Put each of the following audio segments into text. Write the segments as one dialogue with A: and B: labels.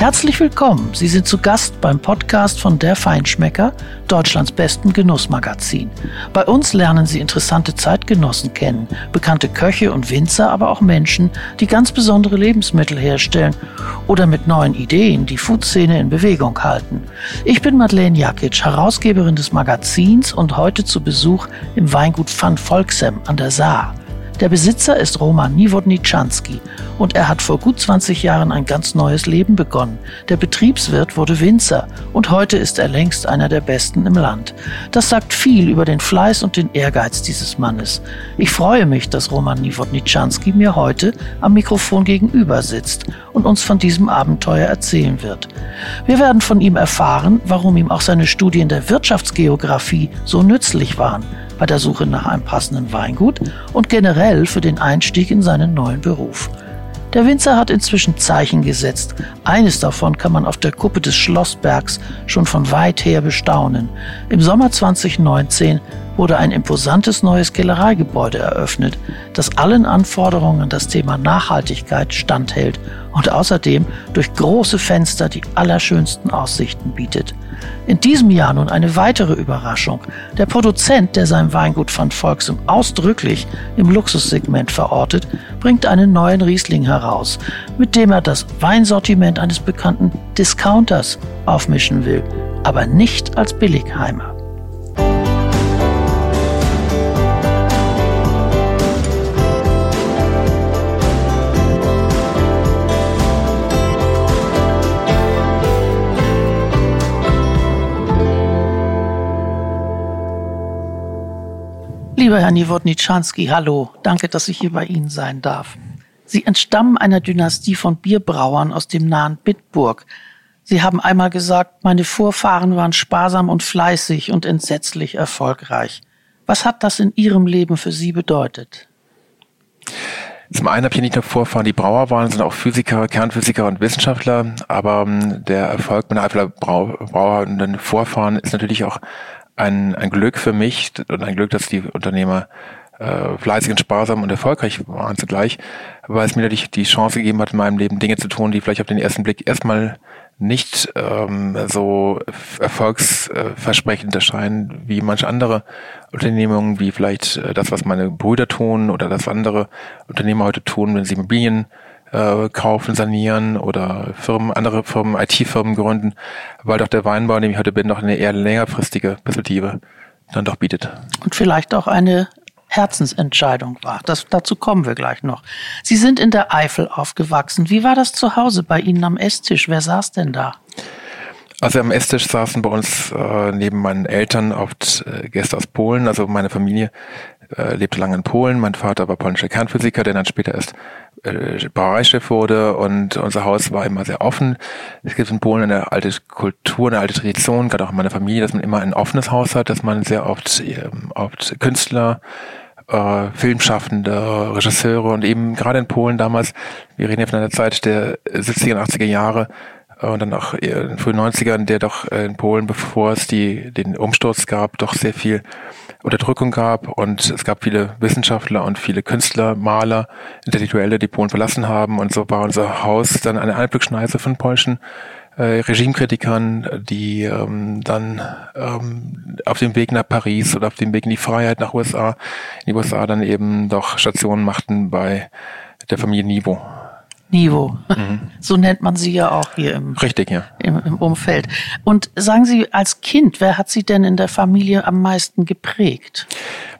A: Herzlich willkommen. Sie sind zu Gast beim Podcast von Der Feinschmecker, Deutschlands besten Genussmagazin. Bei uns lernen Sie interessante Zeitgenossen kennen, bekannte Köche und Winzer, aber auch Menschen, die ganz besondere Lebensmittel herstellen oder mit neuen Ideen die Foodszene in Bewegung halten. Ich bin Madeleine Jakic, Herausgeberin des Magazins und heute zu Besuch im Weingut Van Volksem an der Saar. Der Besitzer ist Roman Niewodniczanski und er hat vor gut 20 Jahren ein ganz neues Leben begonnen. Der Betriebswirt wurde Winzer und heute ist er längst einer der Besten im Land. Das sagt viel über den Fleiß und den Ehrgeiz dieses Mannes. Ich freue mich, dass Roman Niewodniczanski mir heute am Mikrofon gegenüber sitzt und uns von diesem Abenteuer erzählen wird. Wir werden von ihm erfahren, warum ihm auch seine Studien der Wirtschaftsgeografie so nützlich waren bei der Suche nach einem passenden Weingut und generell für den Einstieg in seinen neuen Beruf. Der Winzer hat inzwischen Zeichen gesetzt. Eines davon kann man auf der Kuppe des Schlossbergs schon von weit her bestaunen. Im Sommer 2019 wurde ein imposantes neues Kellereigebäude eröffnet, das allen Anforderungen an das Thema Nachhaltigkeit standhält und außerdem durch große Fenster die allerschönsten Aussichten bietet. In diesem Jahr nun eine weitere Überraschung. Der Produzent, der sein Weingut von Volksem ausdrücklich im Luxussegment verortet, bringt einen neuen Riesling heraus, mit dem er das Weinsortiment eines bekannten Discounters aufmischen will, aber nicht als Billigheimer. Lieber Herr Niewodniczanski, hallo. Danke, dass ich hier bei Ihnen sein darf. Sie entstammen einer Dynastie von Bierbrauern aus dem nahen Bitburg. Sie haben einmal gesagt, meine Vorfahren waren sparsam und fleißig und entsetzlich erfolgreich. Was hat das in Ihrem Leben für Sie bedeutet?
B: Zum einen habe ich nicht nur Vorfahren, die Brauer waren, sondern auch Physiker, Kernphysiker und Wissenschaftler. Aber ähm, der Erfolg meiner Eifeler Brauer und Vorfahren ist natürlich auch ein, ein Glück für mich und ein Glück, dass die Unternehmer äh, fleißig und sparsam und erfolgreich waren zugleich, weil es mir natürlich die Chance gegeben hat, in meinem Leben Dinge zu tun, die vielleicht auf den ersten Blick erstmal nicht ähm, so erfolgsversprechend erscheinen wie manche andere Unternehmungen, wie vielleicht äh, das, was meine Brüder tun oder das andere Unternehmer heute tun, wenn sie Immobilien äh, kaufen, sanieren oder Firmen, andere Firmen, IT-Firmen gründen, weil doch der Weinbau, in dem ich heute bin, noch eine eher längerfristige Perspektive dann doch bietet.
A: Und vielleicht auch eine Herzensentscheidung war. Das, dazu kommen wir gleich noch. Sie sind in der Eifel aufgewachsen. Wie war das zu Hause bei Ihnen am Esstisch? Wer saß denn da?
B: Also am Esstisch saßen bei uns äh, neben meinen Eltern oft äh, Gäste aus Polen. Also meine Familie äh, lebte lange in Polen. Mein Vater war polnischer Kernphysiker, der dann später erst äh, Brauereichef wurde und unser Haus war immer sehr offen. Es gibt in Polen eine alte Kultur, eine alte Tradition, gerade auch in meiner Familie, dass man immer ein offenes Haus hat, dass man sehr oft, ähm, oft Künstler, äh, Filmschaffende, Regisseure und eben gerade in Polen damals, wir reden ja von einer Zeit der 70er und 80er Jahre, und dann auch in den frühen 90ern, der doch äh, in Polen, bevor es die, den Umsturz gab, doch sehr viel Unterdrückung gab und es gab viele Wissenschaftler und viele Künstler, Maler, Intellektuelle, die Polen verlassen haben und so war unser Haus dann eine Einblickschneise von polnischen äh, Regimekritikern, die ähm, dann ähm, auf dem Weg nach Paris oder auf dem Weg in die Freiheit nach USA, in die USA dann eben doch Stationen machten bei der Familie Nivo.
A: Niveau. Mhm. So nennt man sie ja auch hier im,
B: Richtig, ja.
A: im, im Umfeld. Und sagen Sie als Kind, wer hat Sie denn in der Familie am meisten geprägt?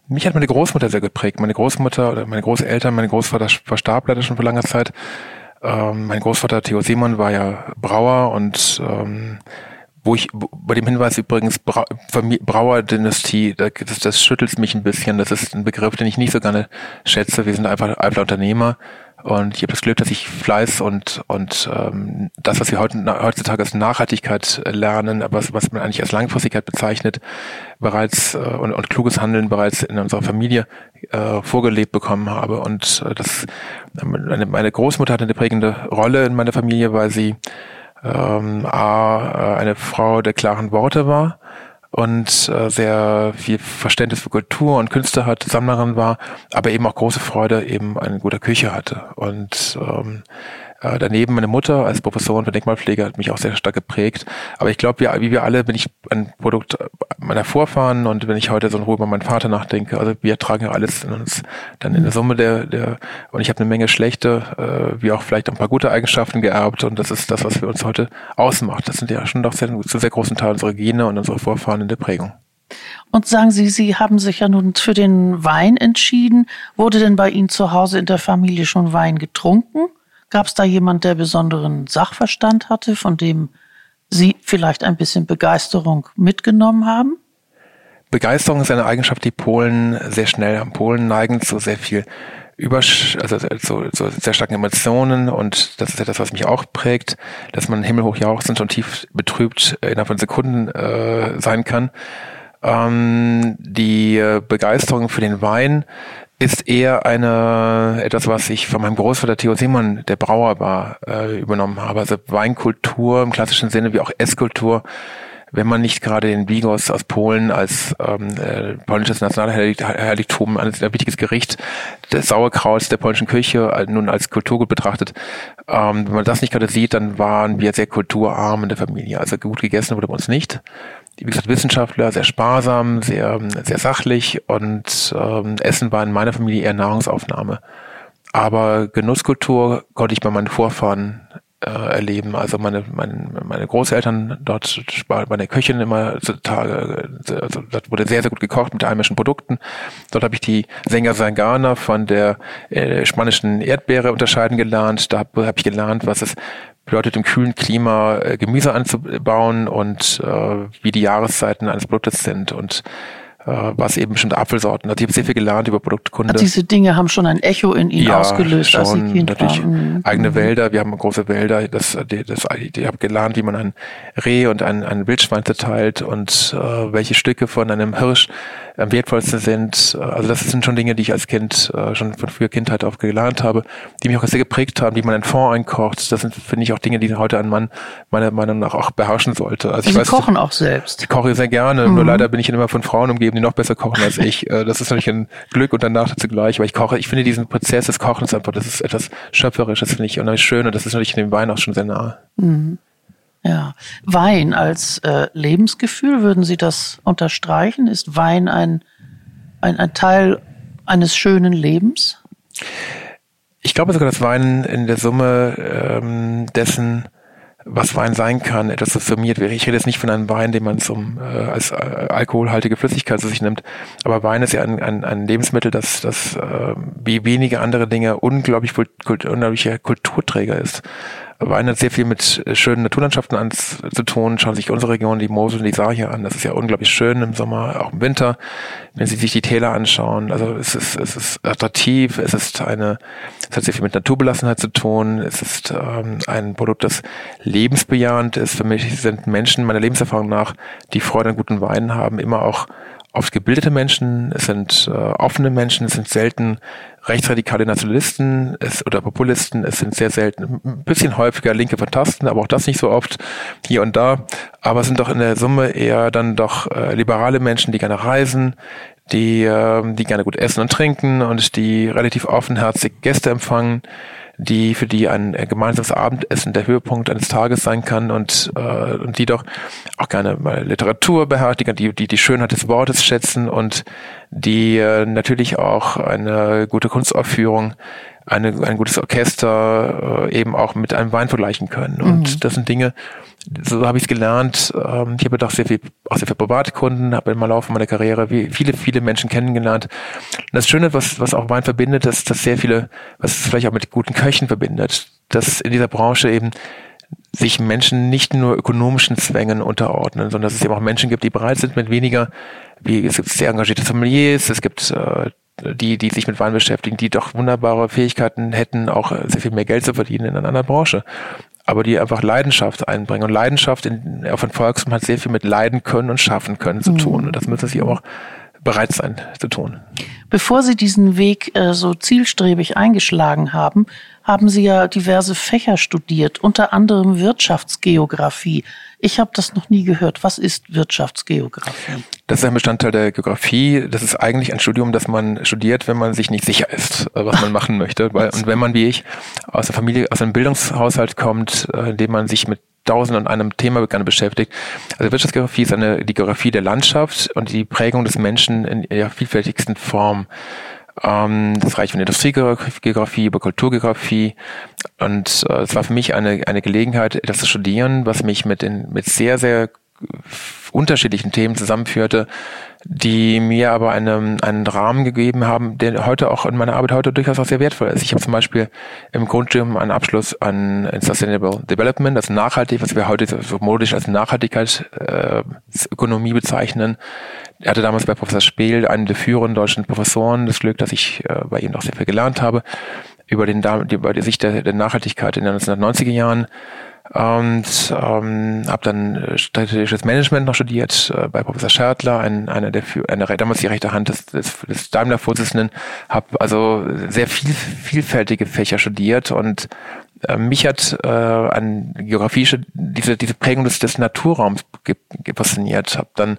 B: Mich hat meine Großmutter sehr geprägt. Meine Großmutter oder meine Großeltern, mein Großvater verstarb leider schon vor langer Zeit. Ähm, mein Großvater Theo Simon war ja Brauer und ähm, wo ich bei dem Hinweis übrigens Bra Brauerdynastie, das, das schüttelt mich ein bisschen. Das ist ein Begriff, den ich nicht so gerne schätze. Wir sind einfach einfach Unternehmer und ich habe das Glück, dass ich Fleiß und, und ähm, das, was wir heute, heutzutage als Nachhaltigkeit lernen, aber was, was man eigentlich als Langfristigkeit bezeichnet, bereits äh, und, und kluges Handeln bereits in unserer Familie äh, vorgelebt bekommen habe. Und äh, das meine, meine Großmutter hatte eine prägende Rolle in meiner Familie, weil sie ähm, A, äh, eine Frau der klaren Worte war und äh, sehr viel Verständnis für Kultur und Künste hat, Sammlerin war, aber eben auch große Freude eben eine gute Küche hatte. Und ähm, Äh, daneben meine Mutter als Professorin für Denkmalpflege hat mich auch sehr stark geprägt. Aber ich glaube, ja, wie wir alle bin ich ein Produkt meiner Vorfahren und wenn ich heute so in Ruhe über meinen Vater nachdenke, also wir tragen ja alles in uns dann in der Summe der, der und ich habe eine Menge schlechte, äh, wie auch vielleicht ein paar gute Eigenschaften geerbt und das ist das, was wir uns heute ausmacht. Das sind ja schon doch sehr, zu sehr großen Teil unsere Gene und unsere Vorfahren in der Prägung.
A: Und sagen Sie, Sie haben sich ja nun für den Wein entschieden. Wurde denn bei Ihnen zu Hause in der Familie schon Wein getrunken? Gab es da jemand, der besonderen Sachverstand hatte, von dem Sie vielleicht ein bisschen Begeisterung mitgenommen haben?
B: Begeisterung ist eine Eigenschaft, die Polen sehr schnell haben. Polen neigen zu sehr viel Übersch also so, so sehr starken Emotionen und das ist ja das, was mich auch prägt, dass man himmelhoch jauchzend und tief betrübt innerhalb von Sekunden äh, sein kann. Ähm, die äh, Begeisterung für den Wein ist eher eine etwas, was ich von meinem Großvater Theo Simon, der Brauer war, äh, übernommen habe. Also Weinkultur im klassischen Sinne wie auch Esskultur. Wenn man nicht gerade den Bigos aus Polen als ähm, äh, polnisches Nationalheiligtum, ein wichtiges Gericht des Sauerkrauts der polnischen Küche äh, nun als Kulturgut betrachtet, ähm, wenn man das nicht gerade sieht, dann waren wir sehr kulturarm in der Familie. Also gut gegessen wurde bei uns nicht wie gesagt, Wissenschaftler, sehr sparsam, sehr, sehr sachlich und ähm, Essen war in meiner Familie eher Nahrungsaufnahme. Aber Genusskultur konnte ich bei meinen Vorfahren äh, erleben. Also meine, meine, meine Großeltern dort war meine Köchin immer Tage, also dort wurde sehr, sehr gut gekocht mit heimischen Produkten. Dort habe ich die Sänger Sangana von der äh, spanischen Erdbeere unterscheiden gelernt. Da habe hab ich gelernt, was es bedeutet im kühlen Klima äh, Gemüse anzubauen und äh, wie die Jahreszeiten eines Produktes sind. Und was eben bestimmte Apfelsorten. Also ich habe sehr viel gelernt über Produktkunde.
A: Also diese Dinge haben schon ein Echo in Ihnen ja, ausgelöst,
B: schon, als Sie Kind natürlich waren. Mhm. eigene mhm. Wälder. Wir haben große Wälder. Das, das, ich habe gelernt, wie man ein Reh und ein, ein Wildschwein zerteilt und äh, welche Stücke von einem Hirsch am wertvollsten sind. Also das sind schon Dinge, die ich als Kind äh, schon von früher Kindheit auf gelernt habe, die mich auch sehr geprägt haben, wie man einen Fond einkocht. Das sind, finde ich, auch Dinge, die heute ein Mann meiner Meinung nach auch beherrschen sollte.
A: Also ich Sie weiß, kochen auch selbst.
B: Ich koche sehr gerne, mhm. nur leider bin ich immer von Frauen umgeben, die noch besser kochen als ich. Äh, das ist natürlich ein Glück und ein Nachteil zugleich, weil ich koche. Ich finde diesen Prozess des Kochens einfach, das ist etwas Schöpferisches, finde ich unheimlich schön und das ist natürlich in dem Wein auch schon sehr nahe. Mhm.
A: Ja, Wein als äh, Lebensgefühl, würden Sie das unterstreichen? Ist Wein ein, ein, ein Teil eines schönen Lebens?
B: Ich glaube sogar, dass Wein in der Summe ähm, dessen, was Wein sein kann, etwas summiert wäre. Ich rede jetzt nicht von einem Wein, den man zum, äh, als äh, alkoholhaltige Flüssigkeit zu sich nimmt, aber Wein ist ja ein, ein, ein Lebensmittel, das, das äh, wie wenige andere Dinge unglaublich, kult, unglaublicher Kulturträger ist. Wein hat sehr viel mit äh, schönen Naturlandschaften an, zu tun. Schauen Sie sich unsere Region, die Mosel und die Saar hier an. Das ist ja unglaublich schön im Sommer, auch im Winter. Wenn Sie sich die Täler anschauen, also es ist, es ist attraktiv, es ist eine, es hat sehr viel mit Naturbelassenheit zu tun. Es ist ähm, ein Produkt, das lebensbejahend ist. Für mich sind Menschen meiner Lebenserfahrung nach, die Freude an guten Weinen haben, immer auch oft gebildete Menschen, es sind äh, offene Menschen, es sind selten rechtsradikale Nationalisten es, oder Populisten, es sind sehr selten, ein bisschen häufiger linke Fantasten, aber auch das nicht so oft hier und da. Aber es sind doch in der Summe eher dann doch äh, liberale Menschen, die gerne reisen, die, äh, die gerne gut essen und trinken und die relativ offenherzig Gäste empfangen die für die ein äh, gemeinsames Abendessen der Höhepunkt eines Tages sein kann und äh, und die doch auch gerne mal Literatur beherzigen, die die die Schönheit des Wortes schätzen und die äh, natürlich auch eine gute Kunstaufführung eine, ein gutes Orchester äh, eben auch mit einem Wein vergleichen können. Und mhm. das sind Dinge, so habe ich es gelernt. Ähm, ich habe doch sehr viel, auch sehr viele private Kunden, habe im Laufe meiner Karriere wie viele, viele Menschen kennengelernt. Und das Schöne, was, was auch Wein verbindet, ist, dass sehr viele, was es vielleicht auch mit guten Köchen verbindet, dass in dieser Branche eben sich Menschen nicht nur ökonomischen Zwängen unterordnen, sondern dass es eben auch Menschen gibt, die bereit sind, mit weniger, wie es gibt sehr engagierte Sommeliers, es gibt äh, die, die sich mit Wein beschäftigen, die doch wunderbare Fähigkeiten hätten, auch sehr viel mehr Geld zu verdienen in einer anderen Branche. Aber die einfach Leidenschaft einbringen. Und Leidenschaft in, auf ein Volkstum hat sehr viel mit Leiden können und schaffen können zu mhm. tun. Und das müssen sie auch bereit sein zu tun.
A: Bevor Sie diesen Weg äh, so zielstrebig eingeschlagen haben, haben Sie ja diverse Fächer studiert, unter anderem Wirtschaftsgeografie. Ich habe das noch nie gehört. Was ist Wirtschaftsgeografie?
B: Das ist ein Bestandteil der Geografie. Das ist eigentlich ein Studium, das man studiert, wenn man sich nicht sicher ist, äh, was man machen möchte. Und wenn man wie ich aus der Familie, aus einem Bildungshaushalt kommt, äh, in dem man sich mit tausend und einem Thema gerne beschäftigt. Also Wirtschaftsgeografie ist eine die Geografie der Landschaft und die Prägung des Menschen in ihrer vielfältigsten Form. Ähm, das reicht von Industriegeografie über Kulturgeografie. Und äh, es war für mich eine, eine Gelegenheit, etwas zu studieren, was mich mit, den, mit sehr, sehr unterschiedlichen Themen zusammenführte, die mir aber einen, einen Rahmen gegeben haben, der heute auch in meiner Arbeit heute durchaus auch sehr wertvoll ist. Ich habe zum Beispiel im Grundstudium einen Abschluss an Sustainable Development, das nachhaltig, was wir heute so modisch als Nachhaltigkeitsökonomie äh, bezeichnen. Er hatte damals bei Professor Spehl, einen der führenden deutschen Professoren, das Glück, dass ich äh, bei ihm auch sehr viel gelernt habe, über, den, über die Sicht der, der Nachhaltigkeit in den 1990er Jahren und ähm, habe dann äh, strategisches Management noch studiert äh, bei Professor Schertler, ein, einer der eine, damals die rechte Hand des, des, des Daimler-Vorsitzenden, habe also sehr viel, vielfältige Fächer studiert und äh, mich hat äh, an Geografie diese diese Prägung des, des Naturraums fasziniert. Hab dann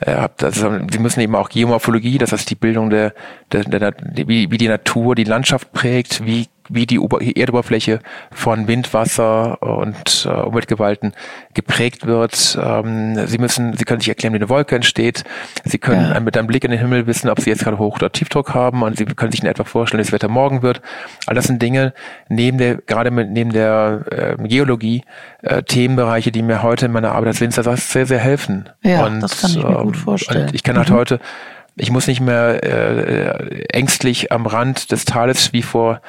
B: äh, hab also, sie müssen eben auch Geomorphologie, das heißt die Bildung der, der, der wie, wie die Natur die Landschaft prägt, wie wie die Ober Erdoberfläche von Wind, Wasser und äh, Umweltgewalten geprägt wird. Ähm, Sie müssen, Sie können sich erklären, wie eine Wolke entsteht. Sie können ja. mit einem Blick in den Himmel wissen, ob Sie jetzt gerade Hoch- oder Tiefdruck haben und Sie können sich in etwa vorstellen, wie das Wetter morgen wird. All das sind Dinge neben der, gerade mit, neben der äh, Geologie, äh, Themenbereiche, die mir heute in meiner Arbeit als Winzer sehr, sehr helfen.
A: Ja, und, das kann ich mir gut ähm, vorstellen.
B: Und ich kann halt mhm. heute ich muss nicht mehr äh, ängstlich am Rand des Tales wie vor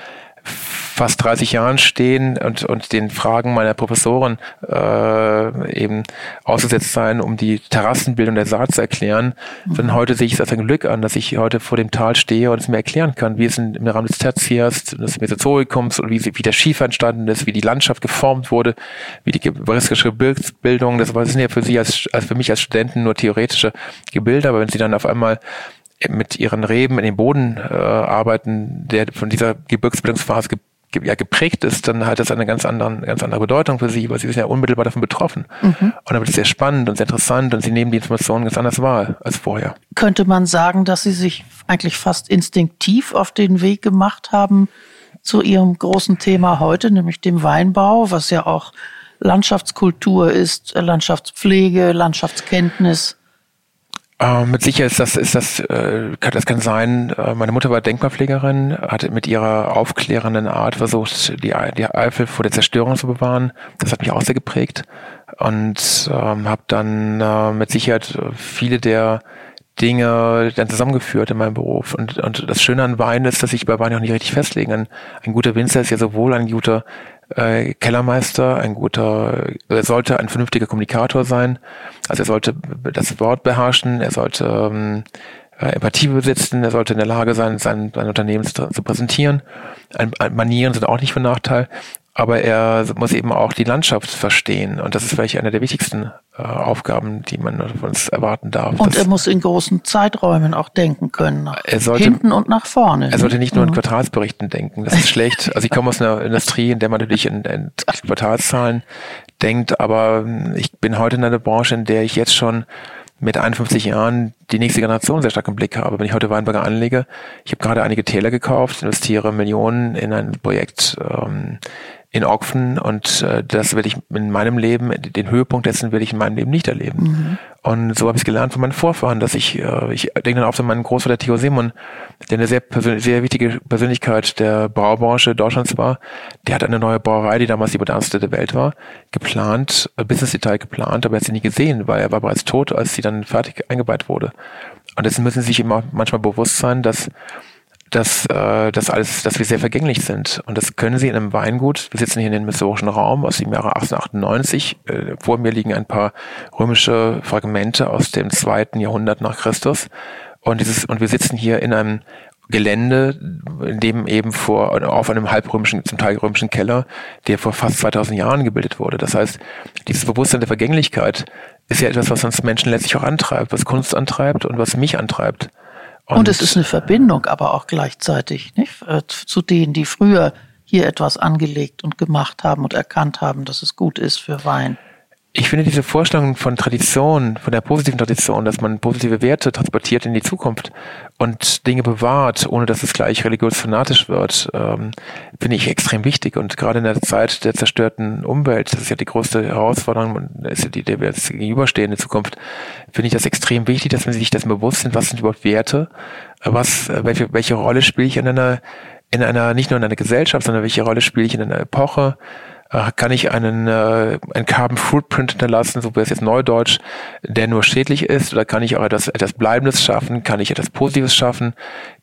B: fast 30 Jahren stehen und, und den Fragen meiner Professoren äh, eben ausgesetzt sein, um die Terrassenbildung der Saat zu erklären. Mhm. Denn heute sehe ich es als ein Glück an, dass ich heute vor dem Tal stehe und es mir erklären kann, wie es in, im Rahmen des Tertiärs, des Mesozoikums und wie, wie der Schiefer entstanden ist, wie die Landschaft geformt wurde, wie die gebirgische Gebirgsbildung, das sind ja für Sie als, als für mich als Studenten nur theoretische Gebilde, aber wenn Sie dann auf einmal mit ihren Reben in den Boden äh, arbeiten, der von dieser Gebirgsbildungsphase ge ja, geprägt ist, dann hat das eine ganz, anderen, ganz andere Bedeutung für sie, weil sie sind ja unmittelbar davon betroffen. Mhm. Und dann wird es sehr spannend und sehr interessant und sie nehmen die Informationen ganz anders wahr als vorher.
A: Könnte man sagen, dass sie sich eigentlich fast instinktiv auf den Weg gemacht haben zu ihrem großen Thema heute, nämlich dem Weinbau, was ja auch Landschaftskultur ist, Landschaftspflege, Landschaftskenntnis?
B: Äh, mit Sicherheit ist das, ist das, äh, kann, das kann sein. Äh, meine Mutter war Denkmalpflegerin, hat mit ihrer aufklärenden Art versucht, die, die Eifel vor der Zerstörung zu bewahren. Das hat mich auch sehr geprägt und ähm, habe dann äh, mit Sicherheit viele der Dinge dann zusammengeführt in meinem Beruf. Und, und das Schöne an Wein ist, dass ich bei Wein auch nicht richtig festlegen. Ein, ein guter Winzer ist ja sowohl ein guter äh, Kellermeister, ein guter, er sollte ein vernünftiger Kommunikator sein. Also er sollte das Wort beherrschen, er sollte ähm, äh, Empathie besitzen, er sollte in der Lage sein, sein, sein Unternehmen zu, zu präsentieren. Ein, ein Manieren sind auch nicht von Nachteil aber er muss eben auch die Landschaft verstehen. Und das ist vielleicht eine der wichtigsten äh, Aufgaben, die man von uns erwarten darf.
A: Und er muss in großen Zeiträumen auch denken können. Nach er sollte, hinten und nach vorne.
B: Er sollte nicht nur in mhm. Quartalsberichten denken. Das ist schlecht. Also ich komme aus einer Industrie, in der man natürlich in, in Quartalszahlen denkt, aber ich bin heute in einer Branche, in der ich jetzt schon mit 51 Jahren die nächste Generation sehr stark im Blick habe. Wenn ich heute Weinberger anlege, ich habe gerade einige Täler gekauft, investiere Millionen in ein Projekt, ähm, in Ogfen und äh, das werde ich in meinem Leben, den Höhepunkt dessen werde ich in meinem Leben nicht erleben. Mhm. Und so habe ich es gelernt von meinen Vorfahren, dass ich, äh, ich denke dann auch an meinen Großvater Theo Simon, der eine sehr, sehr wichtige Persönlichkeit der Braubranche Deutschlands war. Der hat eine neue Brauerei, die damals die modernste der Welt war, geplant, äh, Business Detail geplant, aber er hat sie nie gesehen, weil er war bereits tot, als sie dann fertig eingeweiht wurde. Und dessen müssen sie sich immer manchmal bewusst sein, dass dass äh, das alles, dass wir sehr vergänglich sind. Und das können Sie in einem Weingut. Wir sitzen hier in dem historischen Raum aus dem Jahre 1898. Äh, vor mir liegen ein paar römische Fragmente aus dem zweiten Jahrhundert nach Christus. Und dieses, und wir sitzen hier in einem Gelände, in dem eben vor, auf einem halbrömischen, zum Teil römischen Keller, der vor fast 2000 Jahren gebildet wurde. Das heißt, dieses Bewusstsein der Vergänglichkeit ist ja etwas, was uns Menschen letztlich auch antreibt, was Kunst antreibt und was mich antreibt.
A: Und, und es ist eine Verbindung, aber auch gleichzeitig nicht? Äh, zu denen, die früher hier etwas angelegt und gemacht haben und erkannt haben, dass es gut ist für Wein
B: ich finde diese Vorstellung von Tradition, von der positiven Tradition, dass man positive Werte transportiert in die Zukunft und Dinge bewahrt, ohne dass es gleich religiös fanatisch wird, ähm, finde ich extrem wichtig. Und gerade in der Zeit der zerstörten Umwelt, das ist ja die größte Herausforderung, ist ja die, der wir jetzt gegenüberstehen in Zukunft, finde ich das extrem wichtig, dass man sich das bewusst sind, was sind überhaupt Werte, was, welche, welche Rolle spiele ich in einer, in einer, nicht nur in einer Gesellschaft, sondern welche Rolle spiele ich in einer Epoche, äh, kann ich einen, äh, einen Carbon Footprint hinterlassen, so wie es jetzt neudeutsch, der nur schädlich ist, oder kann ich auch etwas, etwas Bleibendes schaffen, kann ich etwas Positives schaffen,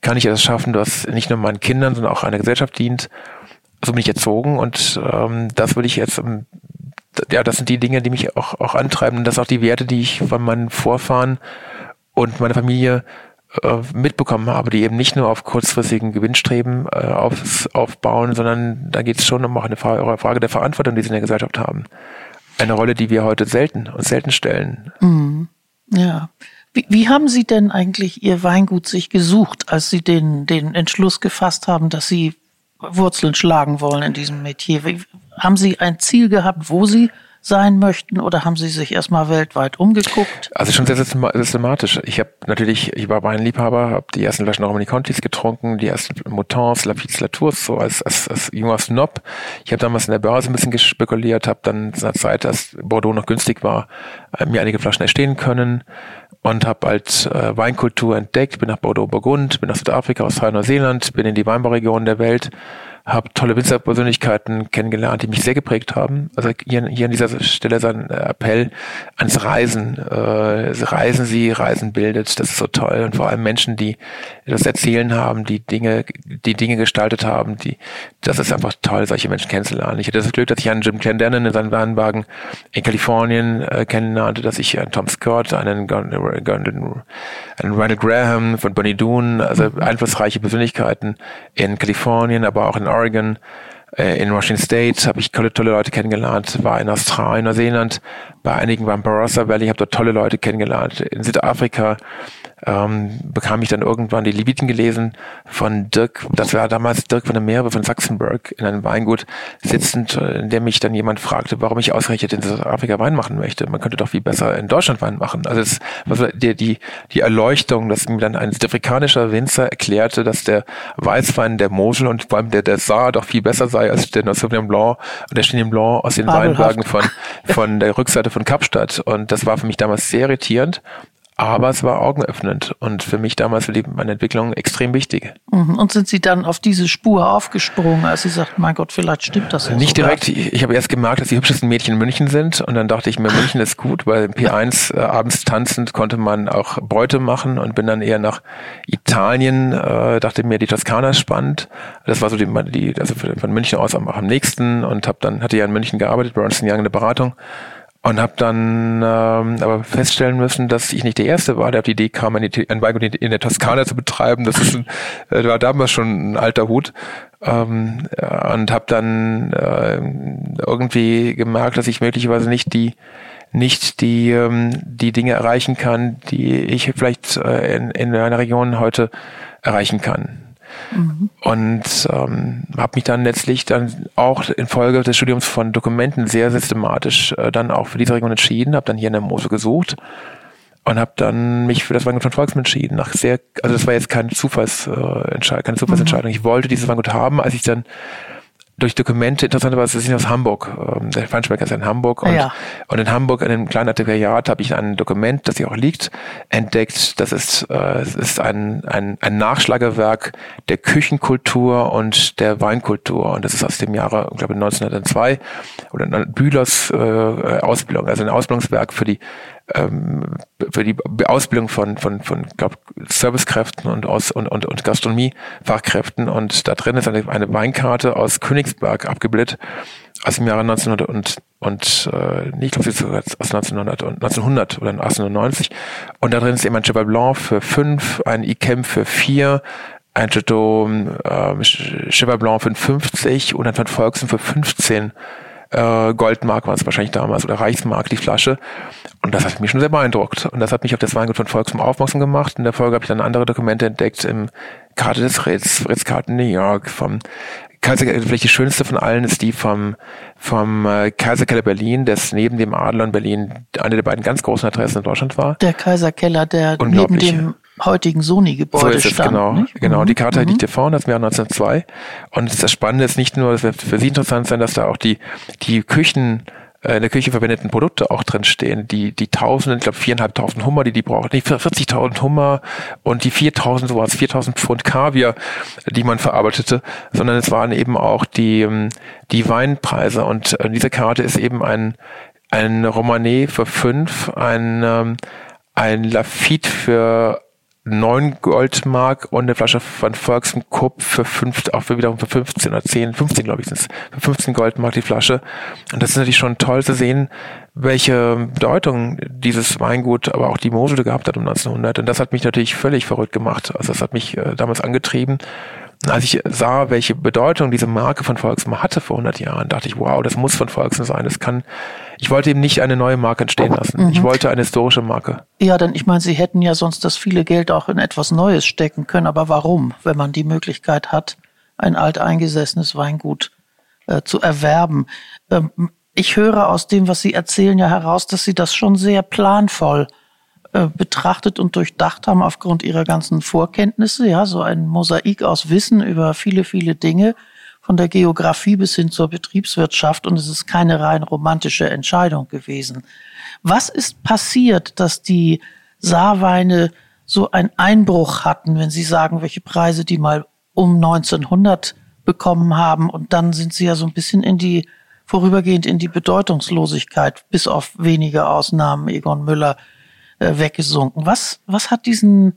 B: kann ich etwas schaffen, das nicht nur meinen Kindern, sondern auch einer Gesellschaft dient. So bin ich erzogen und ähm, das würde ich jetzt, ähm, ja, das sind die Dinge, die mich auch, auch antreiben. Und das sind auch die Werte, die ich von meinen Vorfahren und meiner Familie äh, mitbekommen habe, die eben nicht nur auf kurzfristigen Gewinnstreben äh, auf, aufbauen, sondern da geht es schon um auch eine Frage, Frage der Verantwortung, die sie in der Gesellschaft haben. Eine Rolle, die wir heute selten und selten stellen.
A: Mhm. Ja. Wie, wie haben Sie denn eigentlich Ihr Weingut sich gesucht, als Sie den, den Entschluss gefasst haben, dass Sie Wurzeln schlagen wollen in diesem Metier? Wie, haben Sie ein Ziel gehabt, wo Sie sein möchten oder haben Sie sich erstmal weltweit umgeguckt?
B: Also schon sehr systematisch. Ich habe natürlich, ich war Weinliebhaber, habe die ersten Flaschen Romani Contis getrunken, die ersten Motons, Lafitte Latours, so als, als, als junger Snob. Ich habe damals in der Börse ein bisschen gespekuliert, habe dann in der Zeit, als Bordeaux noch günstig war, äh, mir einige Flaschen erstehen können und habe halt äh, Weinkultur entdeckt, bin nach Bordeaux-Burgund, bin nach Südafrika, Australien, Neuseeland, bin in die Weinbauregionen der Welt habe tolle Winzerpersönlichkeiten kennengelernt, die mich sehr geprägt haben. Also hier, hier an dieser Stelle sein Appell ans Reisen. Äh, reisen Sie, Reisen bildet, das ist so toll. Und vor allem Menschen, die das Erzählen haben, die Dinge, die Dinge gestaltet haben, die, das ist einfach toll, solche Menschen kennenzulernen. Ich hatte das Glück, dass ich einen Jim Clendenin in seinem Warenwagen in Kalifornien äh, kennenlernte, dass ich einen Tom Scott, einen, einen Randall Graham von Bonnie Doon, also einflussreiche Persönlichkeiten in Kalifornien, aber auch in Oregon, äh, in Washington State habe ich tolle, tolle Leute kennengelernt, war in Australien, Neuseeland, bei einigen war in Barossa Valley, habe dort tolle Leute kennengelernt. In Südafrika ähm, bekam ich dann irgendwann die Leviten gelesen von Dirk, das war damals Dirk von der Meere von Sachsenburg in einem Weingut sitzend, äh, in dem mich dann jemand fragte, warum ich ausgerechnet in Südafrika Wein machen möchte. Man könnte doch viel besser in Deutschland Wein machen. Also es war die, die, die Erleuchtung, dass mir dann ein südafrikanischer Winzer erklärte, dass der Weißwein der Mosel und vor allem der, der Saar doch viel besser sei als der Sauvignon Blanc und der Chenin Blanc aus den Weinbergen von, von der Rückseite von Kapstadt. Und das war für mich damals sehr irritierend. Aber es war augenöffnend und für mich damals für die, meine Entwicklung extrem wichtig.
A: Mhm. Und sind Sie dann auf diese Spur aufgesprungen, als Sie sagten, mein Gott, vielleicht stimmt das
B: ja Nicht sogar. direkt. Ich, ich habe erst gemerkt, dass die hübschesten Mädchen in München sind und dann dachte ich mir, München ist gut, weil im P1 äh, abends tanzend konnte man auch Beute machen und bin dann eher nach Italien, äh, dachte mir, die Toskana ist spannend. Das war so die, die also von München aus am, am nächsten und habe dann, hatte ja in München gearbeitet, bei Ernst Young eine Beratung und habe dann ähm, aber feststellen müssen, dass ich nicht der Erste war, der auf die Idee kam, ein, ein Weingut in der Toskana zu betreiben. Das ist ein, äh, war damals schon ein alter Hut. Ähm, und habe dann äh, irgendwie gemerkt, dass ich möglicherweise nicht die nicht die ähm, die Dinge erreichen kann, die ich vielleicht äh, in, in einer Region heute erreichen kann. Mhm. Und ähm, habe mich dann letztlich dann auch infolge des Studiums von Dokumenten sehr systematisch äh, dann auch für diese Region entschieden, habe dann hier in der Mosel gesucht und habe dann mich für das Weingut von Volksmann entschieden. Nach sehr, also das war jetzt keine Zufalls, äh, keine Zufallsentscheidung. Mhm. Ich wollte dieses Weingut haben, als ich dann durch Dokumente, interessanterweise sind aus Hamburg. Ähm, der Feinschmecker ist in Hamburg und, ja. und in Hamburg in einem kleinen Antiquariat habe ich ein Dokument, das hier auch liegt, entdeckt. Das ist, äh, es ist ein, ein, ein Nachschlagewerk der Küchenkultur und der Weinkultur und das ist aus dem Jahre, ich glaube 1902 oder Bühlers äh, Ausbildung, also ein Ausbildungswerk für die ähm, für die Ausbildung von, von, von glaub, Servicekräften und, aus, und, und, und Gastronomiefachkräften. Und da drin ist eine, eine Weinkarte aus Königsberg abgebildet aus dem Jahre 1900 und, und äh, nee, ich glaube, sie aus 1900, und 1900 oder 1890. Und da drin ist eben ein Cheval Blanc für fünf, ein Ikem für vier, ein Chateau äh, Cheval Blanc für 50 und ein Van Volksen für 15 Äh, Goldmark war es wahrscheinlich damals oder Reichsmark die Flasche. Und das hat mich schon sehr beeindruckt. Und das hat mich auf das Weingut von Volkswagen aufmerksam gemacht. In der Folge habe ich dann andere Dokumente entdeckt im Karte des Ritz, Ritz Karten New York, vom Kaiser, vielleicht die schönste von allen ist die vom, vom äh, Kaiserkeller Berlin, das neben dem Adler in Berlin eine der beiden ganz großen Adressen in Deutschland war.
A: Der Kaiserkeller, der neben dem heutigen Sony-Gebäude
B: so
A: stand.
B: Genau,
A: nicht?
B: genau. Die Karte
A: Mhm.
B: liegt hier vorne, das Jahr 1902. Und das Spannende ist nicht nur, das wird für Sie interessant sein, dass da auch die, die Küchen, äh, in der Küche verwendeten Produkte auch drin stehen. Die, die Tausenden, ich glaube viereinhalbtausend Hummer, die die brauchen, nee, 40.000 Hummer und die 4.000, so was, 4.000 Pfund Kaviar, die man verarbeitete, sondern es waren eben auch die, ähm, die Weinpreise. Und äh, diese Karte ist eben ein, ein Romanet für fünf, ein, ähm, ein Lafitte für 9 Goldmark und eine Flasche von Volksem Kupp für fünf, auch für wiederum für 15 oder 10, 15 glaube ich sind es, für 15 Goldmark die Flasche. Und das ist natürlich schon toll zu sehen, welche Bedeutung dieses Weingut, aber auch die Mosel gehabt hat um 1900. Und das hat mich natürlich völlig verrückt gemacht. Also das hat mich äh, damals angetrieben. Und als ich sah, welche Bedeutung diese Marke von Volksem hatte vor 100 Jahren, dachte ich, wow, das muss von Volksem sein. Das kann, ich wollte eben nicht eine neue Marke entstehen lassen. Ich wollte eine historische Marke.
A: Ja, denn ich meine, Sie hätten ja sonst das viele Geld auch in etwas Neues stecken können. Aber warum, wenn man die Möglichkeit hat, ein alteingesessenes Weingut äh, zu erwerben? Ähm, ich höre aus dem, was Sie erzählen, ja heraus, dass Sie das schon sehr planvoll betrachtet und durchdacht haben aufgrund Ihrer ganzen Vorkenntnisse. Ja, so ein Mosaik aus Wissen über viele, viele Dinge von der Geografie bis hin zur Betriebswirtschaft und es ist keine rein romantische Entscheidung gewesen. Was ist passiert, dass die Saarweine so einen Einbruch hatten, wenn Sie sagen, welche Preise die mal um 1900 bekommen haben und dann sind sie ja so ein bisschen in die vorübergehend in die Bedeutungslosigkeit, bis auf wenige Ausnahmen, Egon Müller, äh, weggesunken. Was, was hat diesen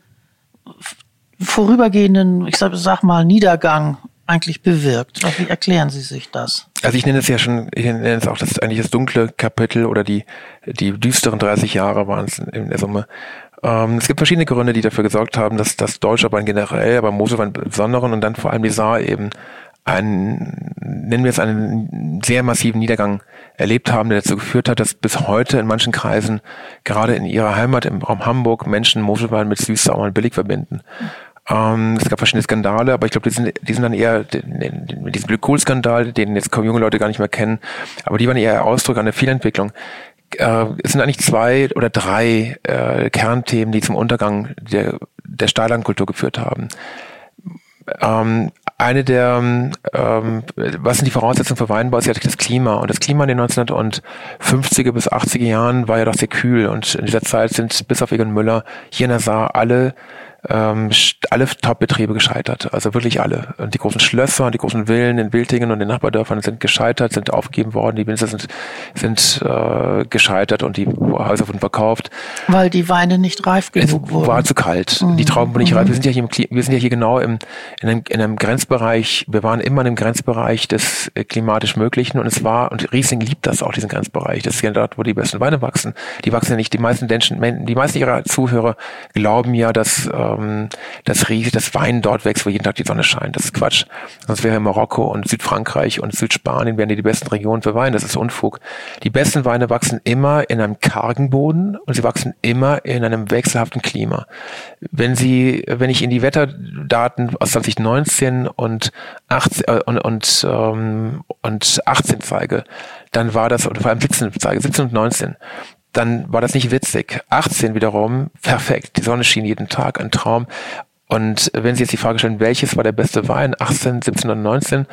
A: vorübergehenden, ich sag, mal, Niedergang eigentlich bewirkt? Wie erklären Sie sich das?
B: Also ich nenne es ja schon, ich nenne es auch das eigentlich das dunkle Kapitel oder die, die düsteren 30 Jahre waren es in der Summe. Ähm, es gibt verschiedene Gründe, die dafür gesorgt haben, dass das Deutscherwein generell, aber Moselwein besonderen und dann vor allem die Saar eben einen, nennen wir es einen sehr massiven Niedergang erlebt haben, der dazu geführt hat, dass bis heute in manchen Kreisen, gerade in ihrer Heimat im Raum Hamburg, Menschen Moselwein mit süß, sauer und billig verbinden. Ähm, es gab verschiedene Skandale, aber ich glaube, die sind, die sind dann eher mit diesem Glykol-Skandal, den jetzt kaum junge Leute gar nicht mehr kennen, aber die waren eher Ausdruck einer Fehlentwicklung. Äh, es sind eigentlich zwei oder drei äh, Kernthemen, die zum Untergang der, der Steilankultur geführt haben. Ähm, eine der, ähm, was sind die Voraussetzungen für Weinbau? Ist ja das Klima. Und das Klima in den 1950er bis 80er Jahren war ja doch sehr kühl. Und in dieser Zeit sind bis auf Egon Müller hier in der Saar alle ähm, alle Top-Betriebe gescheitert. Also wirklich alle. Und die großen Schlösser und die großen Villen in Wildingen und den Nachbardörfern sind gescheitert, sind aufgegeben worden. Die Winzer sind, sind äh, gescheitert und die Häuser wurden verkauft.
A: Weil die Weine nicht reif genug
B: es
A: wurden.
B: war zu kalt. Mhm. Die Trauben wurden nicht reif. Wir sind ja hier, im, wir sind ja hier genau im, in, einem, in einem Grenzbereich. Wir waren immer in einem Grenzbereich des äh, klimatisch Möglichen und es war, und Riesling liebt das auch, diesen Grenzbereich. Das ist ja dort, wo die besten Weine wachsen. Die wachsen ja nicht, die meisten Menschen, die meisten ihrer Zuhörer glauben ja, dass ähm, das Riesling, das Wein dort wächst, wo jeden Tag die Sonne scheint. Das ist Quatsch. Sonst wäre Marokko und Südfrankreich und Südspanien wären die, die besten Regionen für Wein. Das ist Unfug. Die besten Weine wachsen immer in einem kargen Boden und sie wachsen immer in einem wechselhaften Klima. Wenn Sie, wenn ich in die Wetterdaten aus 2019 und 18 äh, und, und, ähm, und 18 zeige, dann war das, oder vor allem 17 zeige, 17 und 19, dann war das nicht witzig. 18 wiederum, perfekt. Die Sonne schien jeden Tag, ein Traum. Und wenn Sie jetzt die Frage stellen, welches war der beste Wein, 18, 17 und 19,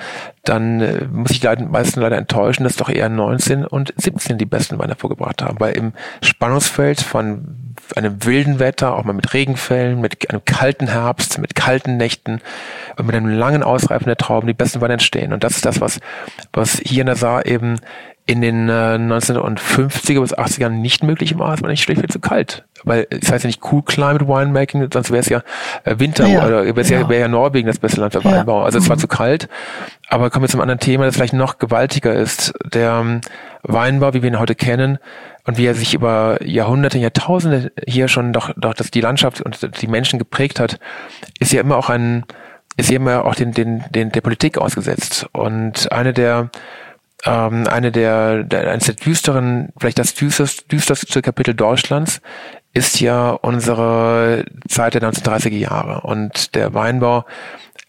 B: dann äh, muss ich die meisten leider enttäuschen, dass doch eher 19 und 17 die besten Weine vorgebracht haben. Weil im Spannungsfeld von einem wilden Wetter, auch mal mit Regenfällen, mit einem kalten Herbst, mit kalten Nächten und mit einem langen Ausreifen der Trauben die besten Weine entstehen. Und das ist das, was, was hier in der Saar eben in den äh, 1950er bis 80ern nicht möglich war. Es war nicht schlichtweg zu kalt. Weil es heißt ja nicht Cool Climate Winemaking, sonst wäre es ja äh, Winter
A: Ja,
B: oder wäre
A: ja.
B: ja, wär ja Norwegen das beste Land für
A: Ja.
B: Weinbau. Also es war zu kalt. Aber kommen wir zum anderen Thema, das vielleicht noch gewaltiger ist. Der ähm, Weinbau, wie wir ihn heute kennen, und wie er sich über Jahrhunderte, Jahrtausende hier schon doch, doch das die Landschaft und die Menschen geprägt hat, ist ja immer auch ein, ist ja immer auch den, den, den, der Politik ausgesetzt. Und eine der ähm, eine der, der, eines der düsteren, vielleicht das düsterste, düsterste Kapitel Deutschlands ist ja unsere Zeit der 1930er Jahre. Und der Weinbau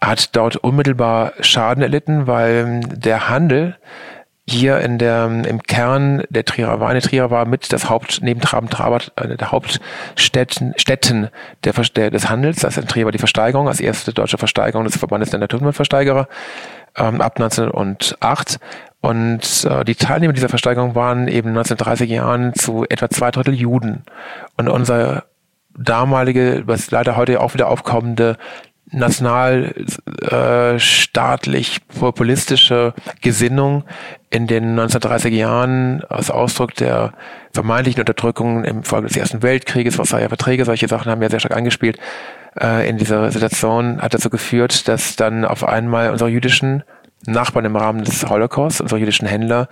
B: hat dort unmittelbar Schaden erlitten, weil der Handel hier in der, im Kern der Trierer Weine, Trierer war mit das Haupt, neben Traben, Trabert, eine der Hauptstädten Städten der, der, des Handels. Das in Trier war die Versteigerung, als erste deutsche Versteigerung des Verbandes der Naturversteigerer ähm, ab 1908. Und äh, die Teilnehmer dieser Versteigerung waren eben 1930 Jahren zu etwa zwei Drittel Juden. Und unser damalige, was leider heute auch wieder aufkommende nationalstaatlich äh, populistische Gesinnung in den 1930er Jahren als Ausdruck der vermeintlichen Unterdrückung im Folge des Ersten Weltkrieges, Versailler Verträge, solche Sachen haben ja sehr stark angespielt. Äh, in dieser Situation hat dazu geführt, dass dann auf einmal unsere jüdischen Nachbarn im Rahmen des Holocaust, unsere jüdischen Händler,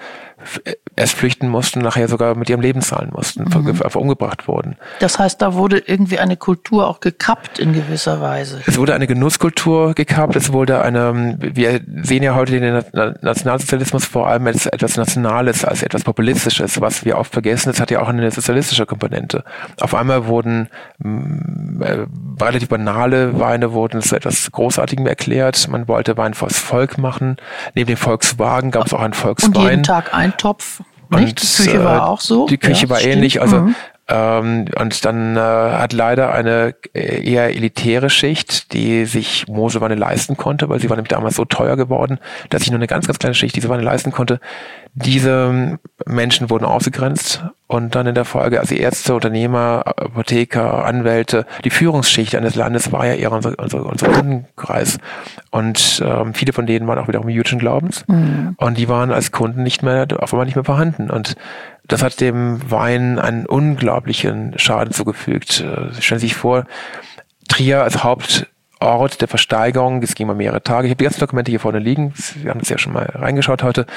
B: erst flüchten mussten, nachher sogar mit ihrem Leben zahlen mussten, mhm. einfach umgebracht wurden.
A: Das heißt, da wurde irgendwie eine Kultur auch gekappt in gewisser Weise.
B: Es wurde eine Genusskultur gekappt, es wurde eine, wir sehen ja heute den Nationalsozialismus vor allem als etwas Nationales, als etwas Populistisches, was wir oft vergessen, es hat ja auch eine sozialistische Komponente. Auf einmal wurden äh, relativ banale Weine wurden zu etwas Großartigem erklärt, man wollte Wein fürs Volk machen, neben dem Volkswagen gab es auch einen Volkswein. Und
A: jeden Tag Eintopf. Nicht? die Küche war äh, auch so.
B: Die Küche ja, war stimmt. ähnlich. Also mhm. ähm, und dann äh, hat leider eine äh, eher elitäre Schicht, die sich Moselwanne leisten konnte, weil sie war nämlich damals so teuer geworden, dass sich nur eine ganz, ganz kleine Schicht diese Wanne leisten konnte, diese Menschen wurden ausgegrenzt und dann in der Folge, also Ärzte, Unternehmer, Apotheker, Anwälte, die Führungsschicht eines Landes war ja eher unser, unser, unser Kundenkreis. Und ähm, viele von denen waren auch wiederum jüdischen Glaubens. Mhm. Und die waren als Kunden nicht mehr, auf einmal nicht mehr vorhanden. Und das hat dem Wein einen unglaublichen Schaden zugefügt. Äh, stellen Sie sich vor, Trier als Haupt Ort der Versteigerung. Es ging mal mehrere Tage. Ich habe die ganzen Dokumente hier vorne liegen. Wir haben es ja schon mal reingeschaut heute.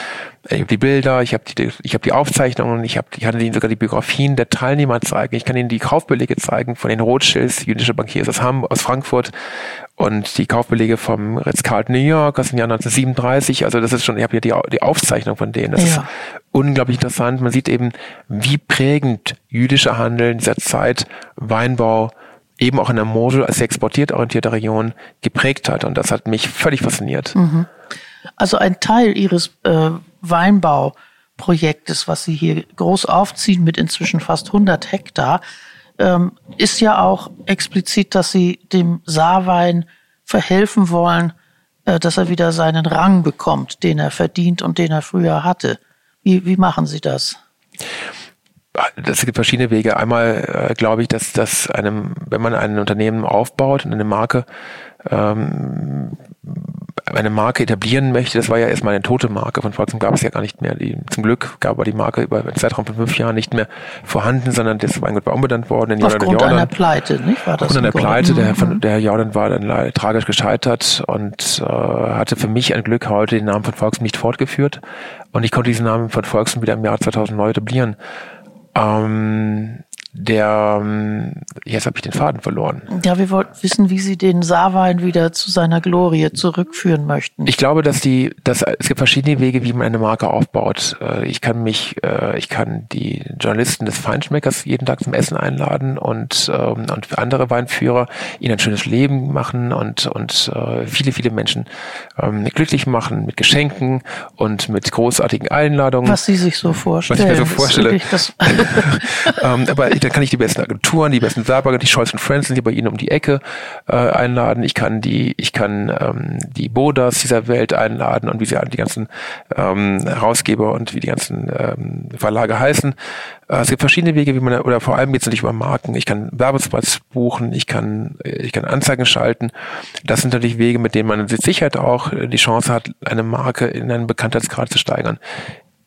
B: Ich habe die Bilder, ich habe die, ich habe die Aufzeichnungen, ich habe, ich kann Ihnen sogar die Biografien der Teilnehmer zeigen. Ich kann Ihnen die Kaufbelege zeigen von den Rothschilds, jüdische Bankiers aus Hamburg, aus Frankfurt und die Kaufbelege vom Ritz-Carlton New York aus dem Jahr 1937. Also das ist schon, ich habe hier die, die Aufzeichnung von denen. Das ja. ist unglaublich interessant. Man sieht eben, wie prägend jüdischer Handel in dieser Zeit Weinbau eben auch in der Mosel als exportiert orientierte Region geprägt hat. Und das hat mich völlig fasziniert. Mhm.
A: Also ein Teil Ihres äh, Weinbauprojektes, was Sie hier groß aufziehen mit inzwischen fast 100 Hektar, ähm, ist ja auch explizit, dass Sie dem Saarwein verhelfen wollen, äh, dass er wieder seinen Rang bekommt, den er verdient und den er früher hatte. Wie, wie machen Sie das?
B: Das gibt verschiedene Wege. Einmal äh, glaube ich, dass das einem, wenn man ein Unternehmen aufbaut und eine Marke, ähm, eine Marke etablieren möchte, das war ja erstmal eine tote Marke. Von Volkswagen gab es ja gar nicht mehr. Die, zum Glück gab aber die Marke über einen Zeitraum von fünf Jahren nicht mehr vorhanden, sondern das Weingut war umbenannt worden.
A: In Aufgrund Jordan. einer Pleite, nicht?
B: War das Aufgrund einer Pleite. Der, von, mhm. der Herr Jordan war dann tragisch gescheitert und äh, hatte für mich ein Glück heute den Namen von Volkswagen nicht fortgeführt. Und ich konnte diesen Namen von Volkswagen wieder im Jahr 2000 neu etablieren. Ähm, der, ähm, jetzt habe ich den Faden verloren.
A: Ja, wir wollten wissen, wie Sie den Saarwein wieder zu seiner Glorie zurückführen möchten.
B: Ich glaube, dass die, dass es gibt verschiedene Wege, wie man eine Marke aufbaut. Äh, ich kann mich, äh, ich kann die Journalisten des Feinschmeckers jeden Tag zum Essen einladen und ähm, und andere Weinführer ihnen ein schönes Leben machen und und äh, viele viele Menschen ähm, glücklich machen mit Geschenken und mit großartigen Einladungen.
A: Was Sie sich so vorstellen. Was
B: ich mir so vorstelle. aber dann kann ich die besten Agenturen, die besten Werber, die Scholz Friends sind die bei Ihnen um die Ecke äh, einladen. Ich kann die, ich kann ähm, die Bodas dieser Welt einladen und wie sie die ganzen ähm, Herausgeber und wie die ganzen ähm, Verlage heißen. Äh, es gibt verschiedene Wege, wie man oder vor allem jetzt nicht über Marken. Ich kann Werbespots buchen, ich kann ich kann Anzeigen schalten. Das sind natürlich Wege, mit denen man mit Sicherheit auch die Chance hat, eine Marke in einen Bekanntheitsgrad zu steigern.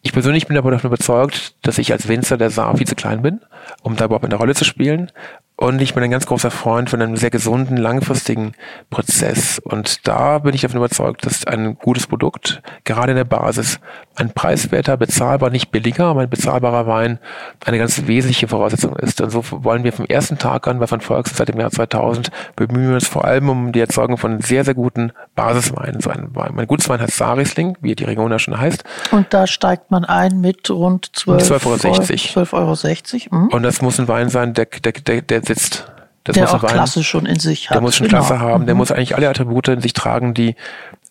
B: Ich persönlich bin aber davon überzeugt, dass ich als Winzer der Saar viel zu klein bin, um da überhaupt eine Rolle zu spielen. Und ich bin ein ganz großer Freund von einem sehr gesunden, langfristigen Prozess. Und da bin ich davon überzeugt, dass ein gutes Produkt, gerade in der Basis, ein preiswerter, bezahlbar, nicht billiger, aber ein bezahlbarer Wein eine ganz wesentliche Voraussetzung ist. Und so wollen wir vom ersten Tag an bei Van Volks seit dem Jahr 2000 bemühen wir uns vor allem um die Erzeugung von sehr, sehr guten Basisweinen. So ein, Wein. mein gutes Wein heißt Sarisling, wie die Region ja schon heißt.
A: Und da steigt man ein mit rund 12,60
B: Euro. 12,60 Euro. Mhm. Und das muss ein Wein sein, der, der, der, der sitzt. Das
A: der auch Wein, Klasse schon in sich
B: hat. Der muss schon genau. Klasse haben, der mhm. muss eigentlich alle Attribute in sich tragen, die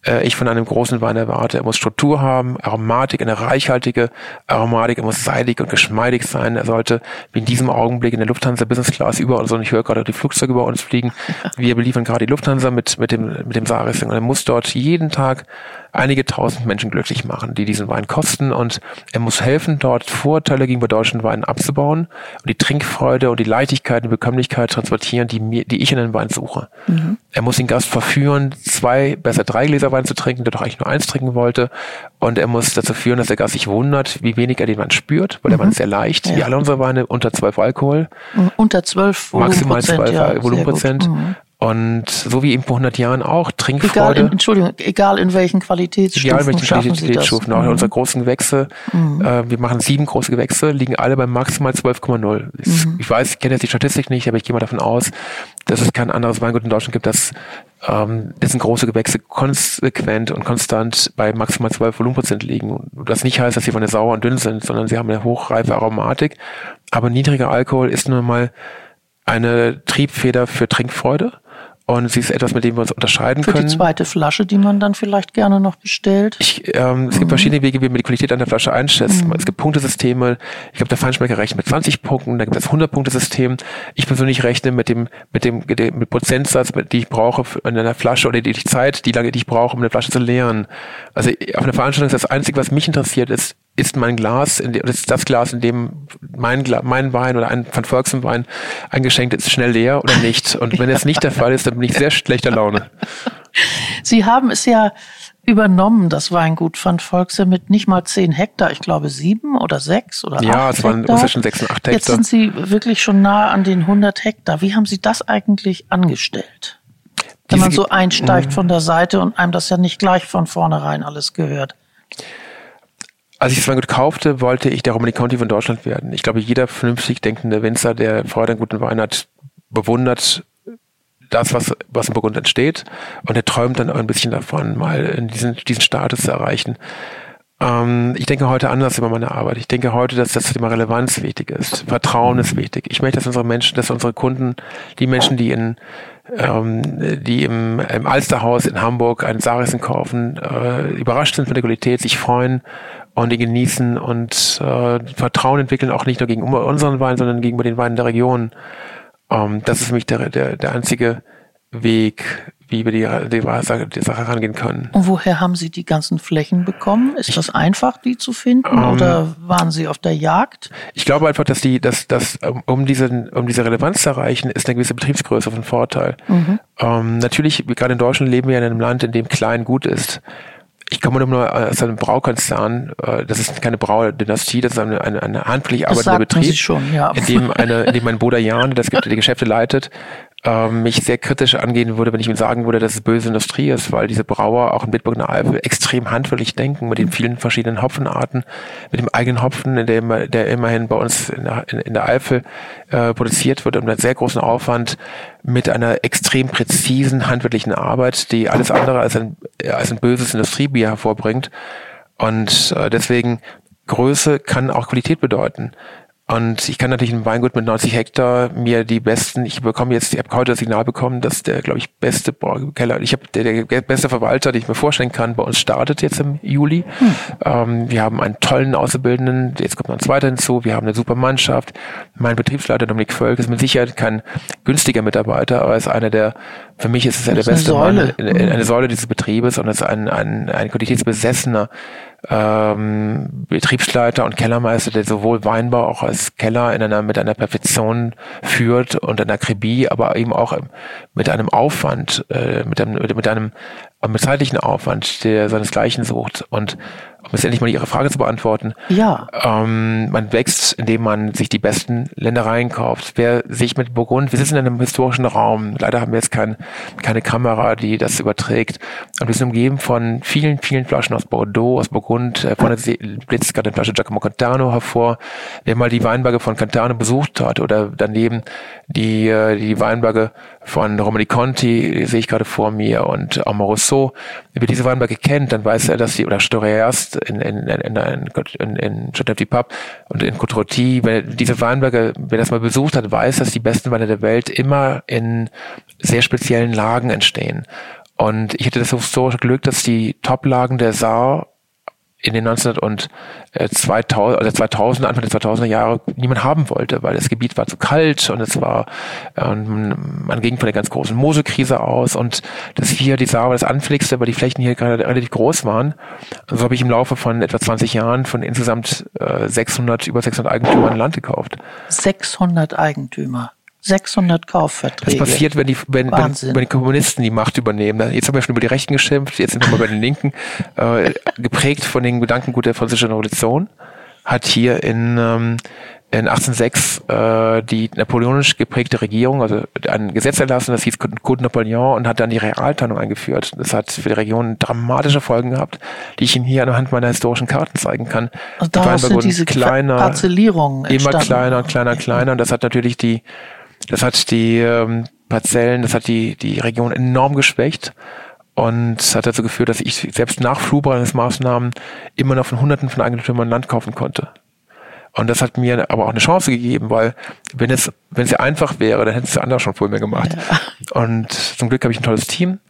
B: äh, ich von einem großen Wein erwarte. Er muss Struktur haben, Aromatik, eine reichhaltige Aromatik, er muss seidig und geschmeidig sein. Er sollte, wie in diesem Augenblick in der Lufthansa Business Class über uns, und ich höre gerade die Flugzeuge über uns fliegen, wir beliefern gerade die Lufthansa mit, mit dem, mit dem Sarisling und er muss dort jeden Tag einige tausend Menschen glücklich machen, die diesen Wein kosten und er muss helfen, dort Vorteile gegenüber deutschen Weinen abzubauen und die Trinkfreude und die Leichtigkeit und Bekömmlichkeit transportieren, die, mir, die ich in den Wein suche. Mhm. Er muss den Gast verführen, zwei, besser drei Gläser Wein zu trinken, der doch eigentlich nur eins trinken wollte und er muss dazu führen, dass der Gast sich wundert, wie wenig er den Wein spürt, weil mhm. der Wein ist sehr leicht, ja. wie alle unsere Weine, unter zwölf Alkohol.
A: Unter zwölf
B: Volumenprozent. Maximal zwölf ja, Volumenprozent. Mhm. Und so wie eben vor 100 Jahren auch, Trinkfreude.
A: Egal in, Entschuldigung, egal in welchen Qualitätsstufen. Egal in welchen Qualitätsstufen.
B: Auch mhm. unsere großen Gewächse, mhm. äh, wir machen sieben große Gewächse, liegen alle bei maximal 12,0. Mhm. Ich weiß, ich kenne jetzt die Statistik nicht, aber ich gehe mal davon aus, dass es kein anderes Weingut in Deutschland gibt, das ähm, dessen große Gewächse konsequent und konstant bei maximal 12 Volumenprozent liegen. Und das nicht heißt, dass sie von der sauer und dünn sind, sondern sie haben eine hochreife Aromatik. Aber niedriger Alkohol ist nun mal eine Triebfeder für Trinkfreude und sie ist etwas, mit dem wir uns unterscheiden
A: Für
B: können.
A: Für die zweite Flasche, die man dann vielleicht gerne noch bestellt.
B: Ich, ähm, es gibt mhm. verschiedene Wege, wie man die Qualität einer Flasche einschätzt. Mhm. Es gibt Punktesysteme. Ich glaube, der Feinschmecker rechnet mit 20 Punkten. Da gibt es 100-Punkte-System. Ich persönlich rechne mit dem, mit dem, mit Prozentsatz, die ich brauche in einer Flasche oder die Zeit, die lange, die ich brauche, um eine Flasche zu leeren. Also auf einer Veranstaltung ist das Einzige, was mich interessiert, ist, ist mein Glas, in dem, ist das Glas, in dem mein, mein Wein oder ein von Volksem Wein eingeschenkt ist, schnell leer oder nicht? Und wenn es nicht der Fall ist, dann bin ich sehr schlechter Laune.
A: Sie haben es ja übernommen, das Weingut von Volkse mit nicht mal zehn Hektar, ich glaube sieben oder sechs oder
B: ja,
A: acht
B: es waren zwischen sechs und acht Hektar.
A: Jetzt sind Sie wirklich schon nah an den 100 Hektar. Wie haben Sie das eigentlich angestellt? Wenn man so einsteigt mhm. von der Seite und einem das ja nicht gleich von vornherein alles gehört.
B: Als ich das Weingut kaufte, wollte ich der Romani County von Deutschland werden. Ich glaube, jeder vernünftig denkende Winzer, der Freude an guten Wein hat, bewundert das, was, was in Burgund entsteht. Und er träumt dann ein bisschen davon, mal in diesen, diesen Status zu erreichen. Ähm, ich denke heute anders über meine Arbeit. Ich denke heute, dass das Thema Relevanz wichtig ist. Vertrauen ist wichtig. Ich möchte, dass unsere Menschen, dass unsere Kunden, die Menschen, die in ähm, die im, im Alsterhaus in Hamburg einen Sarisen kaufen, äh, überrascht sind von der Qualität, sich freuen und die genießen und äh, Vertrauen entwickeln, auch nicht nur gegenüber unseren Weinen, sondern gegenüber den Weinen der Region. Ähm, das ist für mich der, der, der einzige Weg, wie wir die, die, die Sache rangehen können.
A: Und woher haben Sie die ganzen Flächen bekommen? Ist das einfach, die zu finden, ähm, oder waren Sie auf der Jagd?
B: Ich glaube einfach, dass die, dass, dass um diese, um diese Relevanz zu erreichen, ist eine gewisse Betriebsgröße von Vorteil. Mhm. Ähm, natürlich, gerade in Deutschland leben wir in einem Land, in dem klein gut ist ich komme nur aus einem Braukonzern, äh, das ist keine Braudynastie, das ist eine, eine, eine handwerklich arbeitender Betrieb,
A: schon, ja.
B: in dem eine, in dem mein Bruder Jan, das gibt, die Geschäfte leitet, ähm, mich sehr kritisch angehen würde, wenn ich ihm sagen würde, dass es böse Industrie ist, weil diese Brauer auch in Bitburg in der Eifel extrem handwerklich denken mit den vielen verschiedenen Hopfenarten, mit dem eigenen Hopfen, der, der immerhin bei uns in der, in, in der Eifel äh, produziert wird und mit sehr großen Aufwand mit einer extrem präzisen handwerklichen Arbeit, die alles andere als ein, als ein böses Industriebier hervorbringt. Und äh, deswegen Größe kann auch Qualität bedeuten. Und ich kann natürlich ein Weingut mit 90 Hektar mir die besten, ich bekomme jetzt, ich habe heute das Signal bekommen, dass der, glaube ich, beste Keller, ich habe der, der beste Verwalter, den ich mir vorstellen kann, bei uns startet jetzt im Juli. Hm. Ähm, wir haben einen tollen Auszubildenden, jetzt kommt noch ein zweiter hinzu, wir haben eine super Mannschaft. Mein Betriebsleiter Dominik Völk ist mit Sicherheit kein günstiger Mitarbeiter, aber ist einer der, für mich ist es ja der beste Säule. Mann, eine Säule dieses Betriebes und ist ein, ein, ein qualitätsbesessener ähm, Betriebsleiter und Kellermeister, der sowohl Weinbau auch als Keller in einer, mit einer Perfektion führt und einer Akribie, aber eben auch mit einem Aufwand, äh, mit einem, mit einem mit zeitlichen Aufwand, der seinesgleichen sucht und um jetzt endlich mal Ihre Frage zu beantworten.
A: Ja.
B: Ähm, man wächst, indem man sich die besten Ländereien kauft. Wer sich mit Burgund, wir sitzen in einem historischen Raum. Leider haben wir jetzt kein, keine Kamera, die das überträgt. Und wir sind umgeben von vielen, vielen Flaschen aus Bordeaux, aus Burgund. Äh, vorne blitzt gerade eine Flasche Giacomo Cantano hervor. Wer mal die Weinberge von Cantano besucht hat oder daneben die, äh, die Weinberge von Romani Conti, sehe ich gerade vor mir, und Amoroso. Wer diese Weinberge kennt, dann weiß er, dass die, oder Storeyas, in, in, in, in, in Chateau Pub und in Cotroti, wenn diese Weinberge, wer das mal besucht hat, weiß, dass die besten Weine der Welt immer in sehr speziellen Lagen entstehen. Und ich hatte das historische Glück, dass die Top-Lagen der Saar in den 1900 und 2000, also 2000, Anfang der 2000er Jahre niemand haben wollte, weil das Gebiet war zu kalt und es war, ähm, man ging von der ganz großen Mosekrise aus und das hier, die Saar war das anfälligste, weil die Flächen hier gerade relativ groß waren. So habe ich im Laufe von etwa 20 Jahren von insgesamt äh, 600, über 600 Eigentümern Land gekauft.
A: 600 Eigentümer. 600 Kaufverträge.
B: Das passiert, wenn die, wenn, wenn, wenn die Kommunisten die Macht übernehmen. Jetzt haben wir schon über die Rechten geschimpft, jetzt sind wir bei den Linken. Äh, geprägt von den Gedankengut der französischen Revolution hat hier in, ähm, in 1806 äh, die napoleonisch geprägte Regierung, also ein Gesetz erlassen, das hieß Code Napoleon und hat dann die Realteilung eingeführt. Das hat für die Region dramatische Folgen gehabt, die ich Ihnen hier anhand meiner historischen Karten zeigen kann.
A: Und daraus sind diese kleiner,
B: Parzellierungen immer kleiner, kleiner, kleiner und das hat natürlich die das hat die ähm, Parzellen, das hat die, die Region enorm geschwächt und hat dazu geführt, dass ich selbst nach Flurbrandungsmaßnahmen immer noch von Hunderten von Eigentümern Land kaufen konnte. Und das hat mir aber auch eine Chance gegeben, weil wenn es, wenn es ja einfach wäre, dann hätten es andere schon vor mir gemacht. Ja. Und zum Glück habe ich ein tolles Team,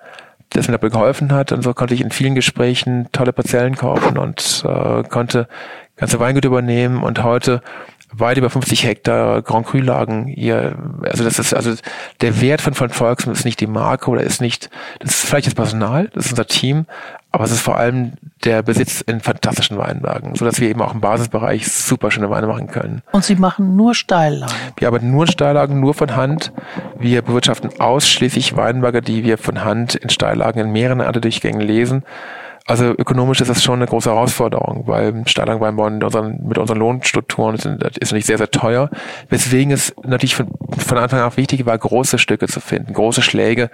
B: das mir dabei geholfen hat. Und so konnte ich in vielen Gesprächen tolle Parzellen kaufen und äh, konnte ganze Weingut übernehmen. Und heute weit über 50 Hektar Grand Cru Lagen hier. Also das ist also der Wert von von Volkswagen ist nicht die Marke oder ist nicht, das ist vielleicht das Personal, das ist unser Team, aber es ist vor allem der Besitz in fantastischen Weinbergen, so dass wir eben auch im Basisbereich super schöne Weine machen können.
A: Und Sie machen nur Steillagen?
B: Wir arbeiten nur in Steillagen, nur von Hand. Wir bewirtschaften ausschließlich Weinberge, die wir von Hand in Steillagen in mehreren Erntedurchgängen lesen. Also ökonomisch ist das schon eine große Herausforderung, weil Steinlagenweinbau mit unseren, mit unseren Lohnstrukturen ist, ist natürlich sehr, sehr teuer. Weswegen es natürlich von, von Anfang an wichtig war, große Stücke zu finden, große Schläge,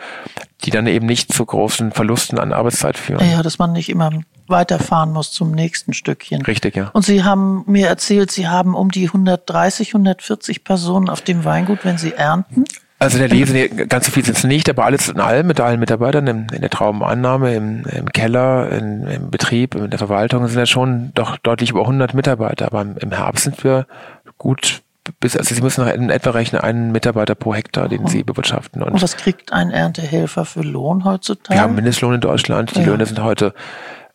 B: die dann eben nicht zu großen Verlusten an Arbeitszeit führen.
A: Ja, dass man nicht immer weiterfahren muss zum nächsten Stückchen.
B: Richtig, ja.
A: Und Sie haben mir erzählt, Sie haben um die 130, 140 Personen auf dem Weingut, wenn Sie ernten.
B: Also in der Lese, ganz so viel sind es nicht, aber alles in allem mit allen Mitarbeitern in, in der Traubenannahme, im, im Keller, in, im Betrieb, in der Verwaltung sind ja schon doch deutlich über 100 Mitarbeiter. Aber im Herbst sind wir gut bis, also Sie müssen in etwa rechnen, einen Mitarbeiter pro Hektar, den Sie bewirtschaften.
A: Und, und was kriegt ein Erntehelfer für Lohn heutzutage?
B: Wir haben Mindestlohn in Deutschland. Die ja. Löhne sind heute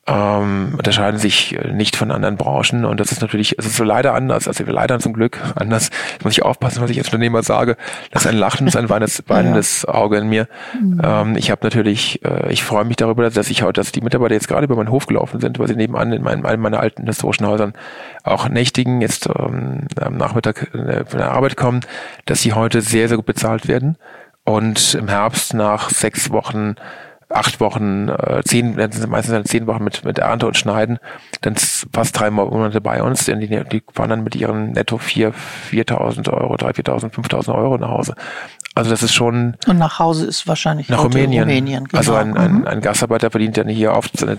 B: ähm, unterscheiden sich nicht von anderen Branchen und das ist natürlich, es ist so leider anders, also leider zum Glück anders, ich muss ich aufpassen, was ich als Unternehmer sage, das ist ein lachendes, ein weinendes, weinendes Auge in mir. Mhm. Ähm, ich habe natürlich, äh, ich freue mich darüber, dass ich heute, dass die Mitarbeiter jetzt gerade über meinen Hof gelaufen sind, weil sie nebenan in meinen, einem meiner alten historischen Häusern auch nächtigen, jetzt ähm, am Nachmittag äh, von der Arbeit kommen, dass sie heute sehr, sehr gut bezahlt werden. Und im Herbst nach sechs Wochen acht Wochen, äh, zehn, meistens dann zehn Wochen mit, mit Ernte und Schneiden, dann fast drei Monate bei uns, denn die, die fahren dann mit ihren netto vier, viertausend Euro, drei, viertausand, fünftausend Euro nach Hause. Also das ist schon.
A: Und nach Hause ist wahrscheinlich
B: nach Rumänien. Rumänien genau. Also ein, ein, mhm. ein Gastarbeiter verdient dann hier oft seine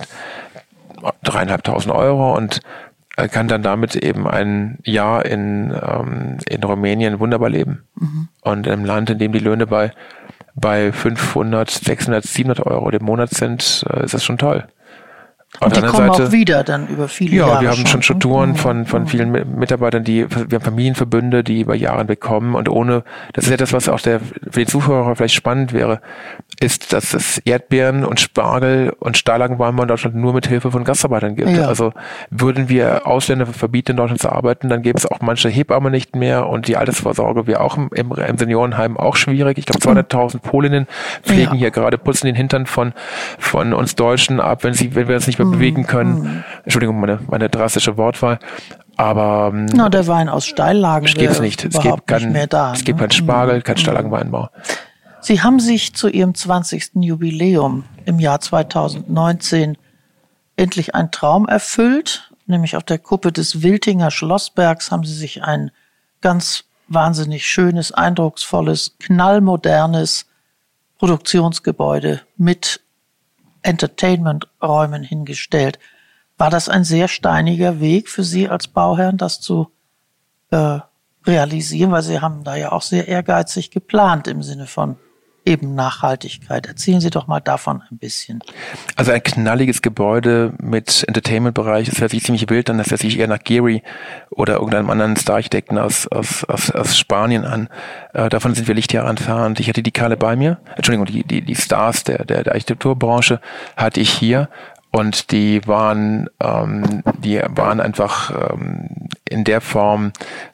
B: dreieinhalbtausend Euro und kann dann damit eben ein Jahr in, ähm, in Rumänien wunderbar leben. Mhm. Und im Land, in dem die Löhne bei bei 500, 600, 700 Euro im Monat sind, äh, ist das schon toll.
A: Auf und die kommen Seite, auch wieder dann über viele
B: ja,
A: Jahre.
B: Ja, wir haben schon, Strukturen mhm. von, von vielen Mitarbeitern, die, wir haben Familienverbünde, die über Jahre bekommen und ohne, das ist etwas, was auch der, für die Zuhörer vielleicht spannend wäre, ist, dass es Erdbeeren und Spargel und Steillagenweinbau in Deutschland nur mit Hilfe von Gastarbeitern gibt. Ja. Also würden wir Ausländer verbieten, in Deutschland zu arbeiten, dann gäbe es auch manche Hebammen nicht mehr und die Altersvorsorge wäre auch im, im, im Seniorenheim auch schwierig. Ich glaube, 200.000 Polinnen pflegen ja. hier gerade, putzen den Hintern von, von uns Deutschen ab, wenn sie, wenn wir uns nicht mehr mhm. bewegen können. Mhm. Entschuldigung, meine, meine drastische Wortwahl. Aber
A: ähm, Na, der Wein aus Steillagen
B: es nicht. Es gibt kein, nicht mehr da, es gibt ne? keinen Spargel, kein mhm. Steillagenweinbau.
A: Sie haben sich zu Ihrem 20. Jubiläum im Jahr 2019 endlich einen Traum erfüllt, nämlich auf der Kuppe des Wiltinger Schlossbergs haben Sie sich ein ganz wahnsinnig schönes, eindrucksvolles, knallmodernes Produktionsgebäude mit Entertainment-Räumen hingestellt. War das ein sehr steiniger Weg für Sie als Bauherrn, das zu äh, realisieren? Weil Sie haben da ja auch sehr ehrgeizig geplant im Sinne von eben Nachhaltigkeit. Erzählen Sie doch mal davon ein bisschen.
B: Also ein knalliges Gebäude mit Entertainment-Bereich, das hört sich ziemlich wild an, das hört sich eher nach Gehry oder irgendeinem anderen Star-Architekten aus, aus, aus, aus Spanien an. Äh, davon sind wir Lichtjahre entfernt. Ich hatte die Kale bei mir, Entschuldigung, die, die, die Stars der, der, der Architekturbranche hatte ich hier und die waren, ähm, die waren einfach ähm, in der Form,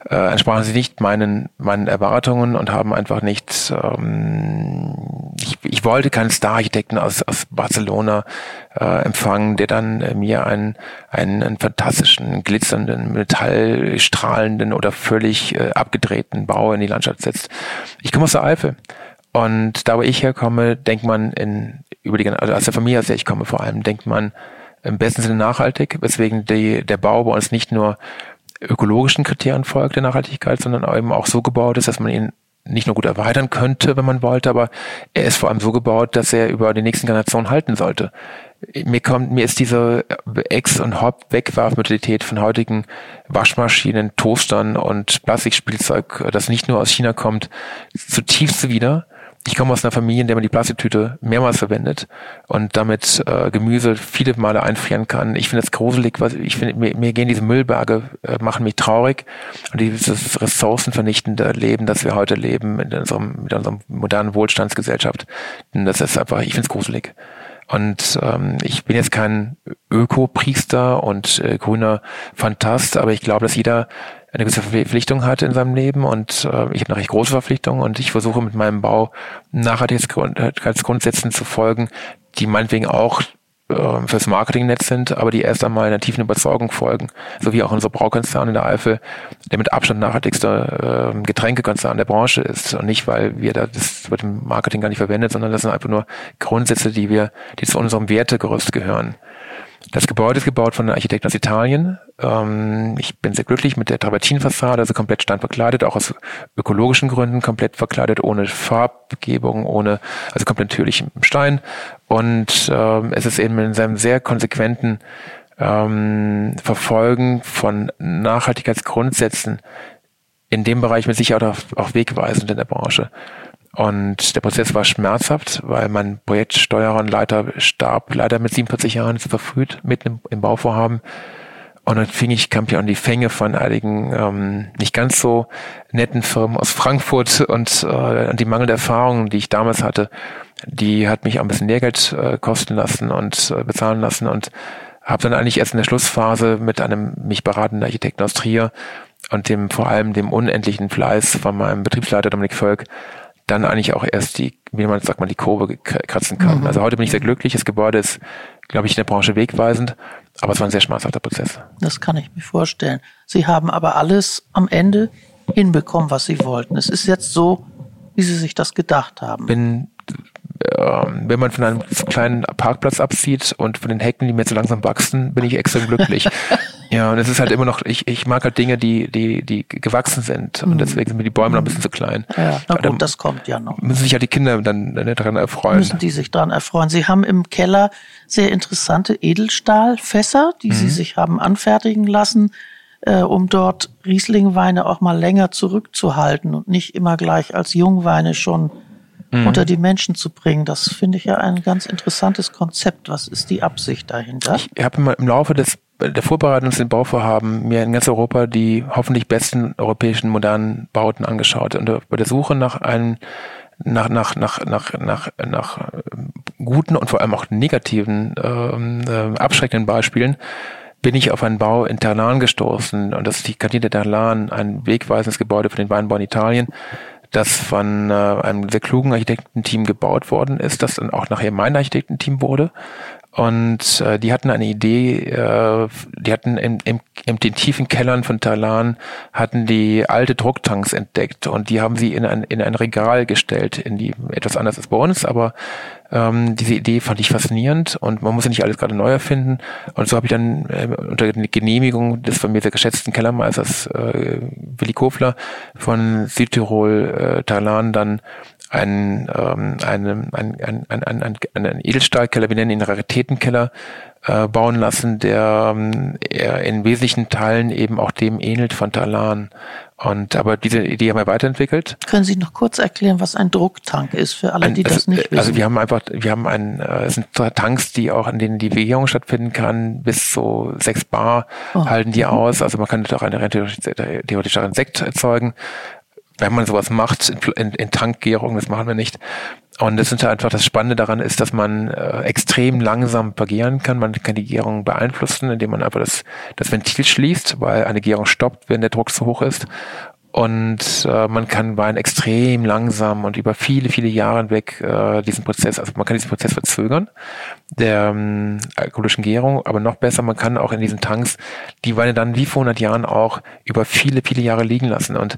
B: äh, entsprachen sie nicht meinen, meinen Erwartungen und haben einfach nicht, ähm, ich, ich wollte keinen Star-Architekten aus, aus Barcelona äh, empfangen, der dann äh, mir einen, einen, einen fantastischen, glitzernden, metallstrahlenden oder völlig äh, abgedrehten Bau in die Landschaft setzt. Ich komme aus der Eifel. Und da, wo ich herkomme, denkt man in, über die, also aus der Familie, aus der ich komme vor allem, denkt man im besten Sinne nachhaltig, weswegen die, der Bau bei uns nicht nur ökologischen Kriterien folgt der Nachhaltigkeit, sondern eben auch so gebaut ist, dass man ihn nicht nur gut erweitern könnte, wenn man wollte, aber er ist vor allem so gebaut, dass er über die nächsten Generationen halten sollte. Mir kommt, mir ist diese Ex- und Hop-Wegwerfmentalität von heutigen Waschmaschinen, Toastern und Plastikspielzeug, das nicht nur aus China kommt, zutiefst zuwider ich komme aus einer Familie, in der man die Plastiktüte mehrmals verwendet und damit äh, Gemüse viele Male einfrieren kann. Ich finde das gruselig, was ich finde, mir, mir gehen diese Müllberge, äh, machen mich traurig und dieses ressourcenvernichtende Leben, das wir heute leben in unserem, mit unserem modernen Wohlstandsgesellschaft, das ist einfach, ich finde es gruselig. Und ähm, ich bin jetzt kein Ökopriester und äh, grüner Fantast, aber ich glaube, dass jeder eine gewisse Verpflichtung hat in seinem Leben und äh, ich habe eine recht große Verpflichtung und ich versuche mit meinem Bau Nachhaltigkeitsgrundsätzen zu folgen, die meinetwegen auch äh, fürs Marketing nett sind, aber die erst einmal einer tiefen Überzeugung folgen, so wie auch unser Braukonzern in der Eifel, der mit Abstand nachhaltigste äh, Getränkekonzern der Branche ist und nicht, weil wir da das wird im Marketing gar nicht verwendet, sondern das sind einfach nur Grundsätze, die wir, die zu unserem Wertegerüst gehören. Das Gebäude ist gebaut von einem Architekten aus Italien. Ähm, ich bin sehr glücklich mit der Travertinfassade, also komplett steinverkleidet, auch aus ökologischen Gründen komplett verkleidet, ohne Farbgebung, ohne, also komplett natürlichem Stein. Und ähm, es ist eben in seinem sehr konsequenten ähm, Verfolgen von Nachhaltigkeitsgrundsätzen in dem Bereich mit Sicherheit auch, auch wegweisend in der Branche. Und der Prozess war schmerzhaft, weil mein Projektsteuerer und Leiter starb leider mit 47 Jahren. Zu verfrüht, mitten im, Bauvorhaben. Und dann fing ich, kam ich an die Fänge von einigen ähm, nicht ganz so netten Firmen aus Frankfurt. Und äh, die mangelnde Erfahrung, die ich damals hatte, die hat mich auch ein bisschen Lehrgeld äh, kosten lassen und äh, bezahlen lassen. Und habe dann eigentlich erst in der Schlussphase mit einem mich beratenden Architekten aus Trier und dem vor allem dem unendlichen Fleiß von meinem Betriebsleiter Dominik Völk dann eigentlich auch erst die, wie man sagt man, die Kurve kratzen kann. Mhm. Also heute bin ich sehr glücklich. Das Gebäude ist, glaube ich, in der Branche wegweisend, aber es war ein sehr schmerzhafter Prozess.
A: Das kann ich mir vorstellen. Sie haben aber alles am Ende hinbekommen, was Sie wollten. Es ist jetzt so, wie Sie sich das gedacht haben.
B: Bin ähm, wenn man von einem kleinen Parkplatz abzieht und von den Hecken, die mir zu langsam wachsen, bin ich extrem glücklich. ja, und es ist halt immer noch, ich, ich mag halt Dinge, die, die, die gewachsen sind. Und mhm. deswegen sind mir die Bäume noch ein bisschen zu klein.
A: Ja, na gut, das kommt ja noch.
B: Müssen sich ja die Kinder dann, dann daran erfreuen.
A: Müssen die sich daran erfreuen. Sie haben im Keller sehr interessante Edelstahlfässer, die mhm. Sie sich haben anfertigen lassen äh, um dort Rieslingweine auch mal länger zurückzuhalten und nicht immer gleich als Jungweine schon mhm. unter die Menschen zu bringen. Das finde ich ja ein ganz interessantes Konzept. Was ist die Absicht dahinter?
B: Ich habe im Laufe des der Vorbereitung zu den Bauvorhaben mir in ganz Europa die hoffentlich besten europäischen modernen Bauten angeschaut und bei der Suche nach einem nach nach nach nach nach nach guten und vor allem auch negativen ähm, äh, abschreckenden Beispielen bin ich auf einen Bau in Terlan gestoßen und das ist die Cantina Terlan, ein wegweisendes Gebäude für den Weinbau in Italien, das von äh, einem sehr klugen Architektenteam gebaut worden ist, das dann auch nachher mein Architektenteam wurde. Und äh, die hatten eine Idee, äh, die hatten im, im, in den tiefen Kellern von Talan hatten die alte Drucktanks entdeckt und die haben sie in ein, in ein Regal gestellt, in die etwas anders als bei uns, aber ähm, diese Idee fand ich faszinierend und man muss ja nicht alles gerade neu erfinden. Und so habe ich dann äh, unter Genehmigung des von mir sehr geschätzten Kellermeisters äh, Willi Kofler von Südtirol äh, Talan dann ein, ähm, ein, ein, ein, ein, ein, ein Edelstahlkeller, wir nennen ihn Raritätenkeller, äh, bauen lassen, der ähm, in wesentlichen Teilen eben auch dem ähnelt von Talan. Und aber diese Idee haben wir weiterentwickelt.
A: Können Sie noch kurz erklären, was ein Drucktank ist für alle, die
B: also,
A: das nicht
B: also wissen? Also wir haben einfach, wir haben ein, äh, es sind Tanks, die auch an denen die Legierung stattfinden kann, bis zu sechs Bar oh. halten die aus. Also man kann auch eine theoretisch auch Insekt erzeugen wenn man sowas macht in, in Tankgärung, das machen wir nicht. Und das ist einfach das Spannende daran ist, dass man äh, extrem langsam vergären kann. Man kann die Gärung beeinflussen, indem man einfach das, das Ventil schließt, weil eine Gärung stoppt, wenn der Druck zu hoch ist. Und äh, man kann Wein extrem langsam und über viele, viele Jahre hinweg äh, diesen Prozess, also man kann diesen Prozess verzögern, der ähm, alkoholischen Gärung, aber noch besser, man kann auch in diesen Tanks die Weine dann wie vor 100 Jahren auch über viele, viele Jahre liegen lassen. Und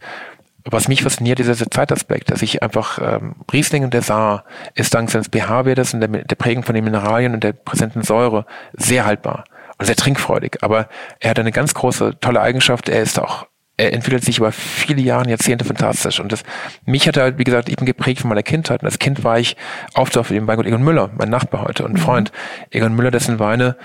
B: was mich fasziniert, ist dieser Zeitaspekt, dass ich einfach ähm, Riesling und der Saar ist dank seines pH-Wertes und der, der Prägung von den Mineralien und der präsenten Säure sehr haltbar und sehr trinkfreudig. Aber er hat eine ganz große, tolle Eigenschaft. Er ist auch er entwickelt sich über viele Jahre, Jahrzehnte fantastisch. Und das, mich hat er halt, wie gesagt, eben geprägt von meiner Kindheit. Und als Kind war ich oft auf dem Weingut Egon Müller, mein Nachbar heute und mhm. Freund. Egon Müller, dessen Weine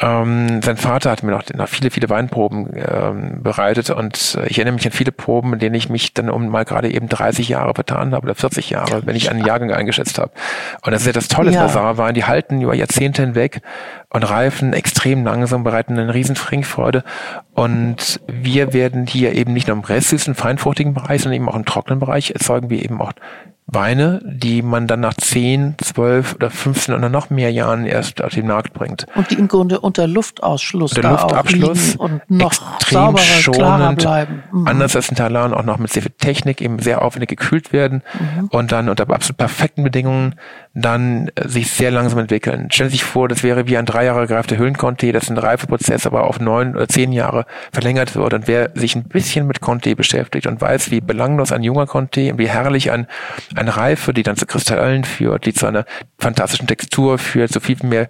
B: ähm, sein Vater hat mir noch, noch viele, viele Weinproben ähm, bereitet und ich erinnere mich an viele Proben, in denen ich mich dann um mal gerade eben 30 Jahre vertan habe oder 40 Jahre, wenn ich einen Jahrgang eingeschätzt habe. Und das ist ja das Tolle ja. Saarwein, die halten über Jahrzehnte hinweg und reifen extrem langsam, bereiten eine riesen Trinkfreude. Und wir werden hier eben nicht nur im restsüßen, feinfruchtigen Bereich, sondern eben auch im trockenen Bereich erzeugen wir eben auch Weine, die man dann nach 10, 12 oder 15 oder noch mehr Jahren erst auf den Markt bringt.
A: Und die im Grunde unter Luftausschluss
B: unter Luftabschluss
A: und noch extrem sauberer, schonend, bleiben.
B: Mhm. Anders als in Talan auch noch mit sehr viel Technik eben sehr aufwendig gekühlt werden mhm. und dann unter absolut perfekten Bedingungen dann äh, sich sehr langsam entwickeln. Stellen Sie sich vor, das wäre wie ein drei Jahre gereifter Höhlenconté, das ein Reifeprozess aber auf neun oder zehn Jahre verlängert wird. Und wer sich ein bisschen mit Conté beschäftigt und weiß, wie belanglos ein junger Conté und wie herrlich ein, eine Reife, die dann zu Kristallen führt, die zu einer fantastischen Textur führt, so viel mehr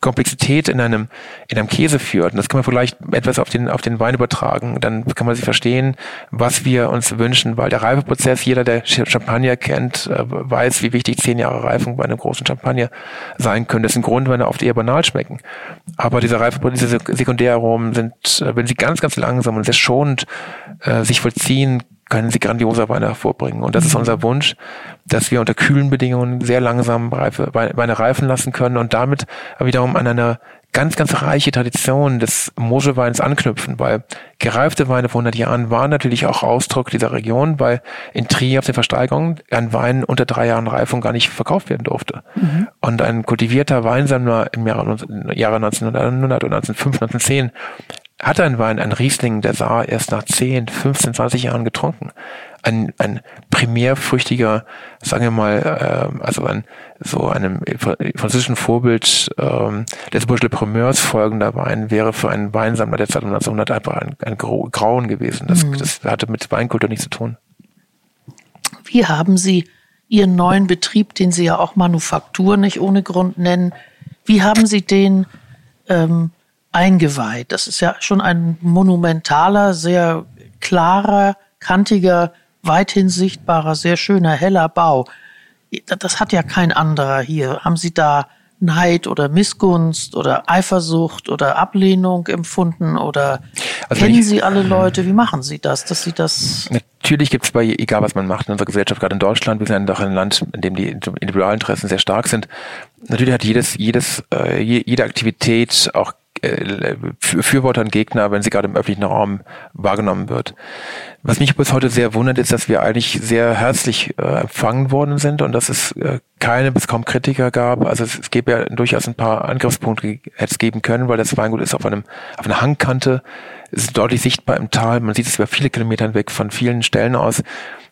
B: Komplexität in einem, in einem Käse führt. Und das kann man vielleicht etwas auf den, auf den Wein übertragen. Dann kann man sich verstehen, was wir uns wünschen, weil der Reifeprozess, jeder, der Champagner kennt, äh, weiß, wie wichtig zehn Jahre Reifung bei einem großen Champagner sein können. Das sind Grundweine oft eher banal schmecken. Aber dieser Reifeprozess, diese Sekundäraromen sind, äh, wenn sie ganz, ganz langsam und sehr schonend äh, sich vollziehen, können sie grandioser Weine hervorbringen. Und das ist mhm. unser Wunsch, dass wir unter kühlen Bedingungen sehr langsam Reife, Weine reifen lassen können und damit wiederum an einer ganz, ganz reiche Tradition des Moselweins anknüpfen, weil gereifte Weine vor 100 Jahren waren natürlich auch Ausdruck dieser Region, weil in Trier auf den Versteigerungen ein Wein unter drei Jahren Reifung gar nicht verkauft werden durfte. Mhm. Und ein kultivierter Weinsammler im Jahre, Jahre 1900 oder 1905, 1910 hat ein Wein, ein Riesling, der sah erst nach 10, 15, 20 Jahren getrunken. Ein, ein primärfrüchtiger, sagen wir mal, äh, also ein, so einem französischen Vorbild ähm, des Bourgeois Primeurs folgender Wein wäre für einen Weinsammler der Zeit um 1900 einfach ein, ein Grauen gewesen. Das, mhm. das hatte mit Weinkultur nichts zu tun.
A: Wie haben Sie Ihren neuen Betrieb, den Sie ja auch Manufaktur nicht ohne Grund nennen, wie haben Sie den ähm, eingeweiht. Das ist ja schon ein monumentaler, sehr klarer, kantiger, weithin sichtbarer, sehr schöner, heller Bau. Das hat ja kein anderer hier. Haben Sie da Neid oder Missgunst oder Eifersucht oder Ablehnung empfunden oder also kennen ich, Sie alle Leute? Wie machen Sie das, dass Sie das?
B: Natürlich gibt es bei, egal was man macht in unserer Gesellschaft, gerade in Deutschland, wir sind doch ein Land, in dem die Individualinteressen sehr stark sind. Natürlich hat jedes, jedes, äh, jede Aktivität auch äh, Fürworter und Gegner, wenn sie gerade im öffentlichen Raum wahrgenommen wird. Was mich bis heute sehr wundert, ist, dass wir eigentlich sehr herzlich äh, empfangen worden sind und das ist äh, keine bis kaum Kritiker gab. Also es, es gäbe ja durchaus ein paar Angriffspunkte, hätte es geben können, weil das Weingut ist auf einem auf einer Hangkante, es ist deutlich sichtbar im Tal. Man sieht es über viele Kilometer weg von vielen Stellen aus.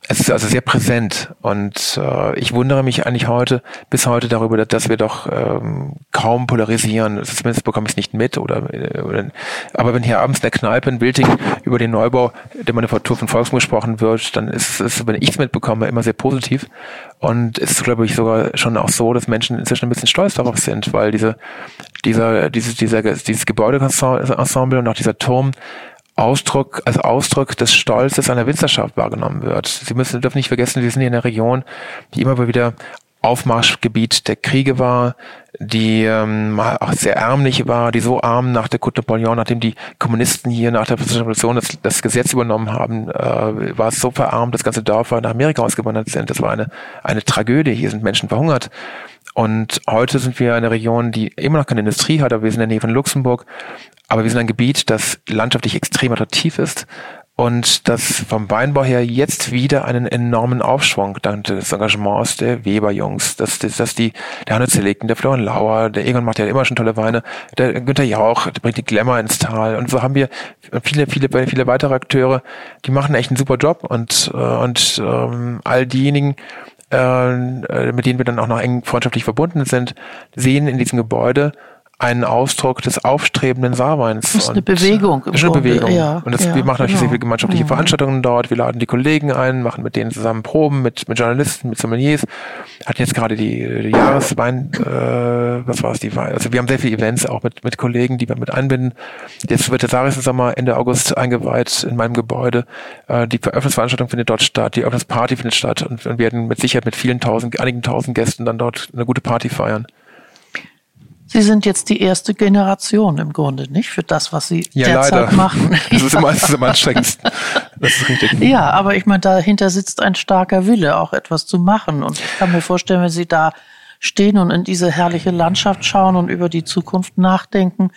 B: Es ist also sehr präsent und äh, ich wundere mich eigentlich heute, bis heute darüber, dass wir doch ähm, kaum polarisieren. Zumindest bekomme ich es nicht mit. Oder, äh, oder, aber wenn hier abends in der Kneipe in Wilding über den Neubau der Manufaktur von Volksmund gesprochen wird, dann ist es, wenn ich es mitbekomme, immer sehr positiv. Und es ist, glaube ich, sogar schon auch so, dass Menschen inzwischen ein bisschen stolz darauf sind, weil diese, dieser, dieses, dieser, dieses Gebäudeensemble und auch dieser Turm Ausdruck, als Ausdruck des Stolzes einer Winzerschaft wahrgenommen wird. Sie müssen, dürfen nicht vergessen, wir sind hier in einer Region, die immer wieder Aufmarschgebiet der Kriege war, die ähm, auch sehr ärmlich war, die so arm nach der Coup Napoleon, nachdem die Kommunisten hier nach der Revolution das, das Gesetz übernommen haben, äh, war es so verarmt, dass ganze Dörfer nach Amerika ausgewandert sind. Das war eine, eine Tragödie. Hier sind Menschen verhungert. Und heute sind wir eine Region, die immer noch keine Industrie hat, aber wir sind in der Nähe von Luxemburg. Aber wir sind ein Gebiet, das landschaftlich extrem attraktiv ist und das vom Weinbau her jetzt wieder einen enormen Aufschwung dank des Engagements der Weber-Jungs, dass, dass, dass die, der Hanne Zeleken, der Florian Lauer, der Egon macht ja immer schon tolle Weine, der Günther Jauch, der bringt die Glamour ins Tal. Und so haben wir viele, viele, viele weitere Akteure, die machen echt einen super Job. Und, äh, und ähm, all diejenigen, äh, mit denen wir dann auch noch eng freundschaftlich verbunden sind, sehen in diesem Gebäude einen Ausdruck des aufstrebenden Saarweins.
A: Das ist eine Bewegung.
B: Das ist eine Bewegung. Ja, und das, ja, wir machen natürlich genau. sehr viele gemeinschaftliche ja. Veranstaltungen dort. Wir laden die Kollegen ein, machen mit denen zusammen Proben, mit, mit Journalisten, mit Sommeliers. Hatten jetzt gerade die, die Jahreswein, äh, was war es, die Wein. Also wir haben sehr viele Events auch mit, mit Kollegen, die wir mit einbinden. Jetzt wird der Saarischen Sommer Ende August eingeweiht in meinem Gebäude. Äh, die Eröffnungsveranstaltung findet dort statt, die Eröffnungsparty findet statt und, und wir werden mit Sicherheit mit vielen tausend, einigen tausend Gästen dann dort eine gute Party feiern.
A: Sie sind jetzt die erste Generation im Grunde, nicht? Für das, was Sie ja, derzeit leider. machen.
B: Das ist immer, das ist immer anstrengend.
A: Das ist richtig. Ja, aber ich meine, dahinter sitzt ein starker Wille, auch etwas zu machen. Und ich kann mir vorstellen, wenn Sie da stehen und in diese herrliche Landschaft schauen und über die Zukunft nachdenken,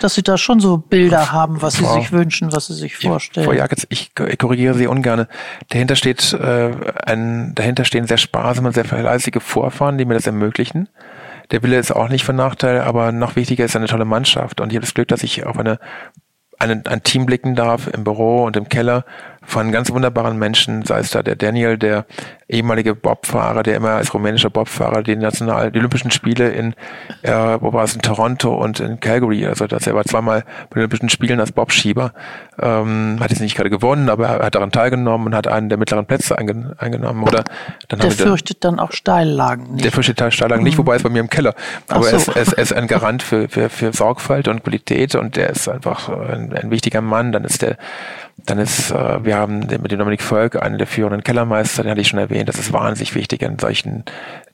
A: dass Sie da schon so Bilder haben, was Sie Frau, sich wünschen, was Sie sich vorstellen.
B: Frau ich, ich korrigiere Sie ungern. Dahinter steht äh, ein, dahinter stehen sehr sparsame, sehr fleißige Vorfahren, die mir das ermöglichen. Der Wille ist auch nicht von Nachteil, aber noch wichtiger ist eine tolle Mannschaft. Und ich habe das Glück, dass ich auf eine, eine, ein Team blicken darf im Büro und im Keller, von ganz wunderbaren Menschen, sei es da der Daniel, der ehemalige Bobfahrer, der immer als rumänischer Bobfahrer die national, die Olympischen Spiele in, äh, wo war es, in Toronto und in Calgary, also dass er war zweimal bei den Olympischen Spielen als Bobschieber, ähm, hat jetzt nicht gerade gewonnen, aber er hat daran teilgenommen und hat einen der mittleren Plätze eingen eingenommen, oder?
A: Dann der fürchtet dann auch Steillagen
B: nicht. Der fürchtet Steillagen mhm. nicht, wobei es bei mir im Keller. Aber so. er, ist, er, ist, er ist ein Garant für, für, für Sorgfalt und Qualität und der ist einfach ein, ein wichtiger Mann. Dann ist der dann ist, äh, wir haben mit dem Dominik Volk, einen der führenden Kellermeister, den hatte ich schon erwähnt, das ist wahnsinnig wichtig, einen solchen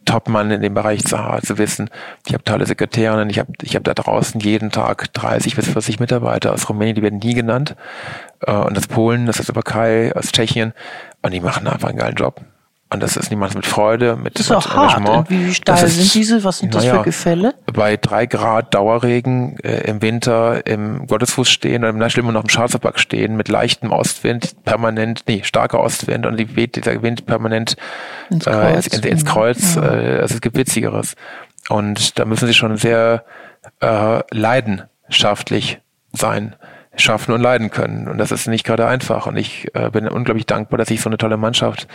B: Topmann in dem Bereich zu, zu wissen. Ich habe tolle Sekretärinnen, ich habe ich hab da draußen jeden Tag 30 bis 40 Mitarbeiter aus Rumänien, die werden nie genannt. Äh, und aus Polen, das ist Slowakei, aus Tschechien. Und die machen einfach einen geilen Job. Und das ist niemals mit Freude, mit,
A: das ist auch Engagement. Hart. Wie steil ist, sind diese? Was sind das für Gefälle?
B: Bei drei Grad Dauerregen äh, im Winter im Gottesfuß stehen oder im schlimmer noch im Schwarzerberg stehen mit leichtem Ostwind, permanent, nee, starker Ostwind und die weht dieser Wind permanent ins Kreuz. Äh, ins, ins Kreuz. Ja. Äh, also es gibt Witzigeres. Und da müssen sie schon sehr äh, leidenschaftlich sein schaffen und leiden können. Und das ist nicht gerade einfach. Und ich äh, bin unglaublich dankbar, dass ich so eine tolle Mannschaft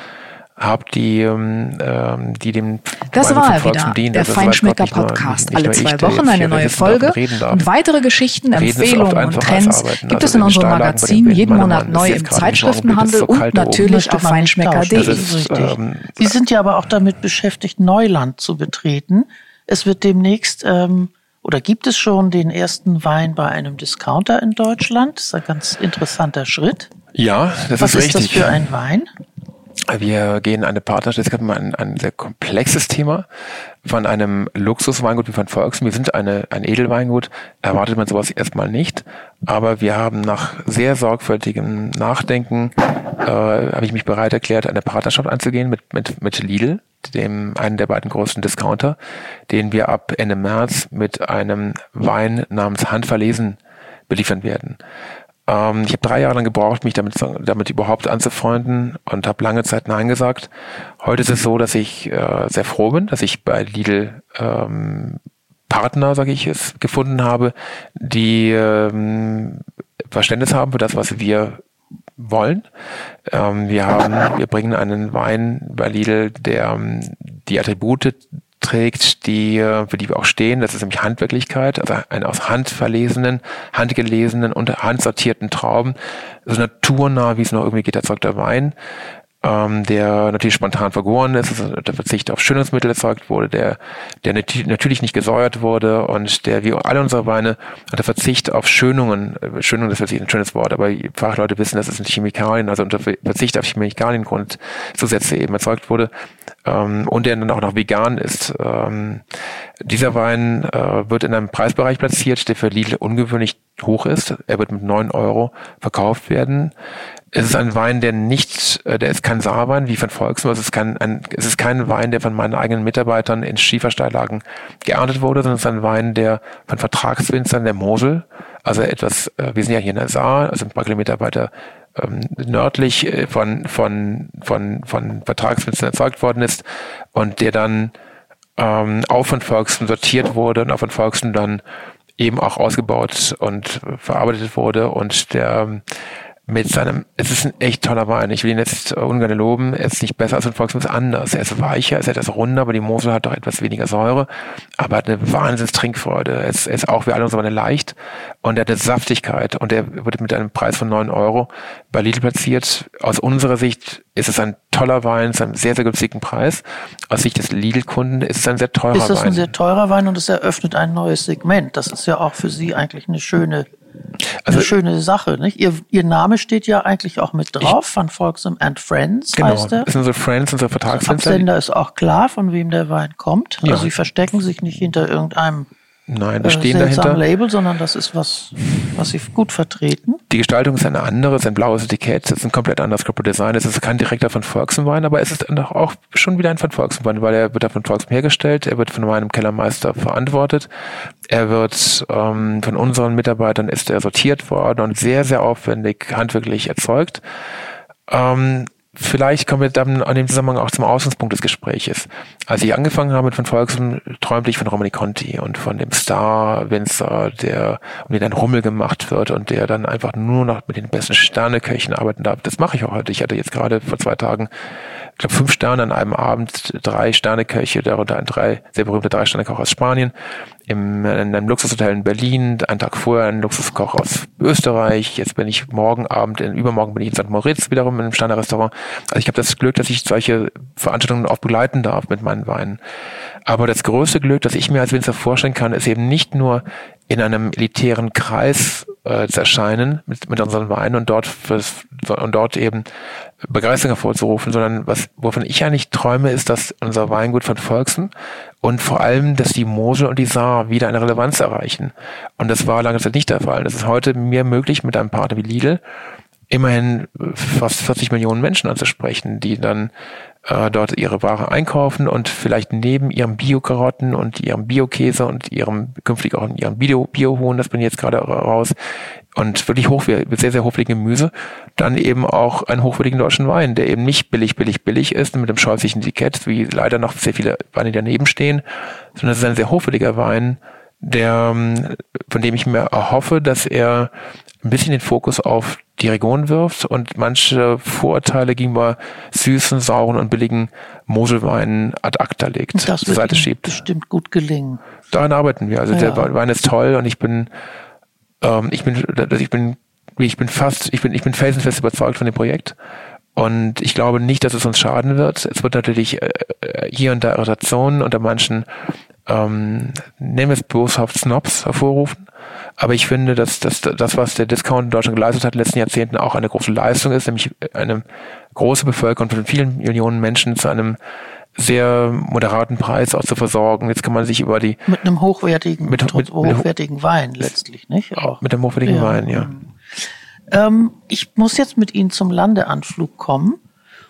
B: habe, die, ähm, ähm, die dem
C: Das war er wieder, dienen. der also Feinschmecker Podcast. Alle zwei ich, Wochen eine neue Folge und weitere Geschichten, reden Empfehlungen und Trends gibt also es in unserem Magazin jeden Monat neu im Zeitschriftenhandel und natürlich auf feinschmecker.de.
A: Ähm, Sie sind ja aber auch damit beschäftigt, Neuland zu betreten. Es wird demnächst ähm, oder gibt es schon den ersten Wein bei einem Discounter in Deutschland? Das ist ein ganz interessanter Schritt.
B: Ja, das
A: Was
B: ist richtig.
A: Was ist das für ein Wein?
B: Wir gehen eine Partnerschaft, es gab ein, ein sehr komplexes Thema von einem Luxusweingut wie von Volks. Wir sind eine, ein Edelweingut, erwartet man sowas erstmal nicht. Aber wir haben nach sehr sorgfältigem Nachdenken, äh, habe ich mich bereit erklärt, eine Partnerschaft einzugehen mit, mit, mit Lidl, dem einen der beiden großen Discounter, den wir ab Ende März mit einem Wein namens Handverlesen beliefern werden. Ähm, ich habe drei Jahre lang gebraucht, mich damit, damit überhaupt anzufreunden und habe lange Zeit Nein gesagt. Heute ist es so, dass ich äh, sehr froh bin, dass ich bei Lidl ähm, Partner, sage ich es, gefunden habe, die ähm, Verständnis haben für das, was wir wollen. Ähm, wir haben, wir bringen einen Wein bei Lidl, der ähm, die Attribute trägt, die, äh, für die wir auch stehen. Das ist nämlich Handwirklichkeit, also ein aus Hand verlesenen, handgelesenen und handsortierten Trauben. So naturnah, wie es noch irgendwie geht, erzeugter Wein ähm, der natürlich spontan vergoren ist, also der Verzicht auf Schönungsmittel erzeugt wurde, der, der natürlich nicht gesäuert wurde und der wie alle unsere Weine unter Verzicht auf Schönungen, äh, Schönung ist natürlich ein schönes Wort, aber Fachleute wissen, dass es sind Chemikalien, also unter Verzicht auf Chemikaliengrundzusätze eben erzeugt wurde ähm, und der dann auch noch vegan ist. Ähm, dieser Wein äh, wird in einem Preisbereich platziert, der für Lidl ungewöhnlich hoch ist. Er wird mit neun Euro verkauft werden. Es ist ein Wein, der nicht, äh, der ist kein Saarwein wie von Volkswagen. Es ist kein, ein, es ist kein Wein, der von meinen eigenen Mitarbeitern in Schiefersteillagen geerntet wurde, sondern es ist ein Wein, der von Vertragswinzern der Mosel, also etwas, äh, wir sind ja hier in der Saar, also ein paar Kilometer weiter ähm, nördlich äh, von, von, von, von Vertragswinzern erzeugt worden ist und der dann ähm, auch von Volkswagen sortiert wurde und auch von Volkswagen dann eben auch ausgebaut und verarbeitet wurde und der mit seinem, es ist ein echt toller Wein. Ich will ihn jetzt ungern loben. Er ist nicht besser als ein Volksmund, ist anders. Er ist weicher, er ist etwas runder, aber die Mosel hat doch etwas weniger Säure. Aber hat eine wahnsinns Trinkfreude. Er ist, er ist auch wie alle unsere Weine leicht und er hat eine Saftigkeit und er wird mit einem Preis von neun Euro bei Lidl platziert. Aus unserer Sicht ist es ein toller Wein zu einem sehr, sehr günstigen Preis. Aus Sicht des Lidl-Kunden ist es ein sehr teurer Wein.
A: Ist das ein sehr teurer Wein und es eröffnet ein neues Segment. Das ist ja auch für Sie eigentlich eine schöne also, eine schöne Sache, nicht? Ihr, Ihr Name steht ja eigentlich auch mit drauf, ich, von Folksam and Friends
B: genau,
A: heißt
B: das sind so Friends, unser Vertragsfenster.
A: Der Absender ist auch klar, von wem der Wein kommt. Ja. Also Sie verstecken sich nicht hinter irgendeinem
B: Nein, wir äh, stehen dahinter.
A: Label, sondern das ist was, was sie gut vertreten.
B: Die Gestaltung ist eine andere, es ist ein blaues Etikett, es ist ein komplett anderes Corporate Design. Es ist kein direkter von Volkswagen, aber es ist auch schon wieder ein von Volkswagen, weil er wird von Volkswagen hergestellt, er wird von meinem Kellermeister verantwortet, er wird ähm, von unseren Mitarbeitern ist er sortiert worden und sehr, sehr aufwendig handwerklich erzeugt. Ähm, vielleicht kommen wir dann an dem Zusammenhang auch zum Ausgangspunkt des Gespräches. Als ich angefangen habe mit von Volksem, träumte ich von Romani Conti und von dem Star-Winzer, der um den ein Rummel gemacht wird und der dann einfach nur noch mit den besten Sterneköchen arbeiten darf. Das mache ich auch heute. Ich hatte jetzt gerade vor zwei Tagen ich glaube, fünf Sterne an einem Abend, drei Sterneköche, darunter ein drei sehr berühmter drei Sternekoch aus Spanien, im, in einem Luxushotel in Berlin, einen Tag vorher ein Luxuskoch aus Österreich, jetzt bin ich morgen Abend, in, übermorgen bin ich in St. Moritz wiederum in einem Sterne-Restaurant. Also ich habe das Glück, dass ich solche Veranstaltungen auch begleiten darf mit meinen Weinen. Aber das größte Glück, das ich mir als Winzer vorstellen kann, ist eben nicht nur in einem elitären Kreis äh, zu erscheinen mit, mit unseren Weinen und dort fürs, und dort eben Begeisterung hervorzurufen, sondern was, wovon ich eigentlich träume, ist, dass unser Weingut von Volksen und vor allem, dass die Mosel und die Saar wieder eine Relevanz erreichen. Und das war lange Zeit nicht der Fall. Das ist heute mir möglich mit einem Partner wie Lidl, immerhin fast 40 Millionen Menschen anzusprechen, die dann äh, dort ihre Ware einkaufen und vielleicht neben ihrem Bio-Karotten und ihrem Bio-Käse und ihrem künftig auch ihrem Bio-Huhn, das bin ich jetzt gerade raus, und wirklich hochwertig, sehr, sehr hochwertige Gemüse, dann eben auch einen hochwertigen deutschen Wein, der eben nicht billig, billig, billig ist, mit einem scheußlichen Etikett, wie leider noch sehr viele Weine daneben stehen, sondern es ist ein sehr hochwertiger Wein, der, von dem ich mir erhoffe, dass er ein bisschen den Fokus auf die Region wirft und manche Vorurteile gegenüber süßen, sauren und billigen Moselweinen ad acta legt,
A: das zur Seite schiebt. bestimmt gut gelingen.
B: Daran arbeiten wir. Also ja. der Wein ist toll und ich bin, ähm, ich bin, ich bin, ich bin fast, ich bin, ich bin felsenfest überzeugt von dem Projekt. Und ich glaube nicht, dass es uns schaden wird. Es wird natürlich äh, hier und da Irritationen unter manchen, ähm, nehmen wir es boshaft Snobs hervorrufen. Aber ich finde, dass, dass das, was der Discount in Deutschland geleistet hat in den letzten Jahrzehnten, auch eine große Leistung ist, nämlich eine große Bevölkerung von vielen Millionen Menschen zu einem sehr moderaten Preis auch zu versorgen. Jetzt kann man sich über die
A: mit einem hochwertigen mit, mit, hochwertigen mit, Wein letztlich, nicht?
B: Auch. Mit einem hochwertigen ja. Wein, ja.
A: Ähm, ich muss jetzt mit Ihnen zum Landeanflug kommen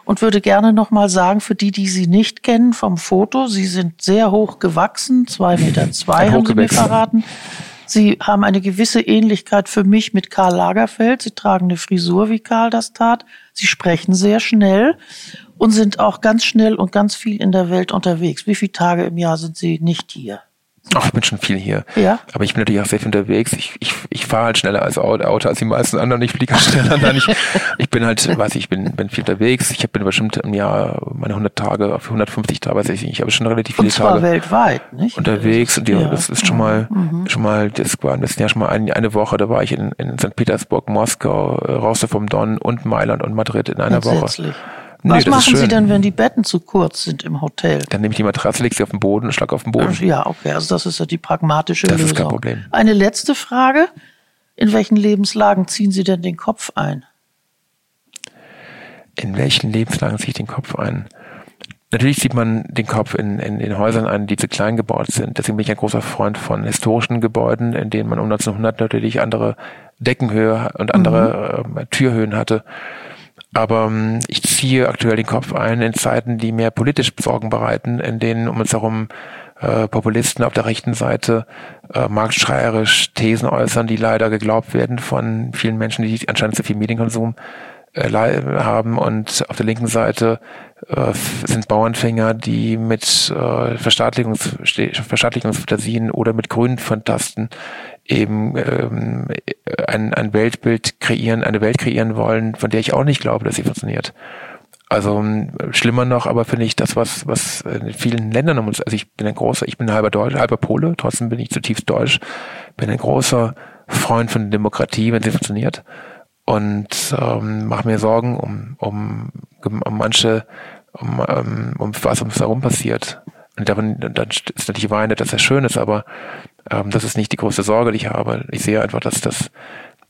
A: und würde gerne noch mal sagen, für die, die Sie nicht kennen vom Foto, Sie sind sehr hoch gewachsen, zwei Meter zwei haben Sie mir verraten. Sie haben eine gewisse Ähnlichkeit für mich mit Karl Lagerfeld. Sie tragen eine Frisur, wie Karl das tat. Sie sprechen sehr schnell und sind auch ganz schnell und ganz viel in der Welt unterwegs. Wie viele Tage im Jahr sind Sie nicht hier?
B: Ach, ich bin schon viel hier.
A: Ja.
B: Aber ich bin natürlich auch sehr viel unterwegs. Ich, ich, ich fahre halt schneller als Auto, als die meisten anderen. Ich fliege schneller. Nein, ich, ich bin halt, weiß ich, bin, bin viel unterwegs. Ich bin bestimmt im Jahr meine 100 Tage auf 150 Tage, weiß ich nicht. Ich habe schon relativ viele
A: und zwar
B: Tage.
A: weltweit, nicht?
B: Unterwegs. Und ja. das ist schon mal, mhm. schon mal, das war im letzten Jahr schon mal ein, eine Woche. Da war ich in, in St. Petersburg, Moskau, Rostow vom Don und Mailand und Madrid in einer Woche.
A: Nee, Was machen Sie denn, wenn die Betten zu kurz sind im Hotel?
B: Dann nehme ich die Matratze, lege sie auf den Boden und schlag auf den Boden.
A: Ja, okay, also das ist ja die pragmatische das Lösung.
B: Das ist kein Problem.
A: Eine letzte Frage. In welchen Lebenslagen ziehen Sie denn den Kopf ein?
B: In welchen Lebenslagen ziehe ich den Kopf ein? Natürlich sieht man den Kopf in, in, in Häusern ein, die zu klein gebaut sind. Deswegen bin ich ein großer Freund von historischen Gebäuden, in denen man um 1900 natürlich andere Deckenhöhe und andere mhm. äh, Türhöhen hatte. Aber ähm, ich ziehe aktuell den Kopf ein in Zeiten, die mehr politisch Sorgen bereiten, in denen um uns herum äh, Populisten auf der rechten Seite äh, marktschreierisch Thesen äußern, die leider geglaubt werden von vielen Menschen, die anscheinend zu viel Medienkonsum äh, haben. Und auf der linken Seite äh, sind Bauernfänger, die mit äh, Verstaatlichungs Verstaatlichungsfantasien oder mit grünen Fantasten eben ähm, ein, ein Weltbild kreieren, eine Welt kreieren wollen, von der ich auch nicht glaube, dass sie funktioniert. Also schlimmer noch, aber finde ich das, was, was in vielen Ländern um uns, also ich bin ein großer, ich bin halber Deutsch, halber Pole, trotzdem bin ich zutiefst deutsch, bin ein großer Freund von Demokratie, wenn sie funktioniert. Und ähm, mache mir Sorgen um, um, um manche, um, um, ähm, um was uns herum passiert. Und davon, dann ist natürlich Weine, dass das schön ist, aber ähm, das ist nicht die größte Sorge, die ich habe. Ich sehe einfach, dass das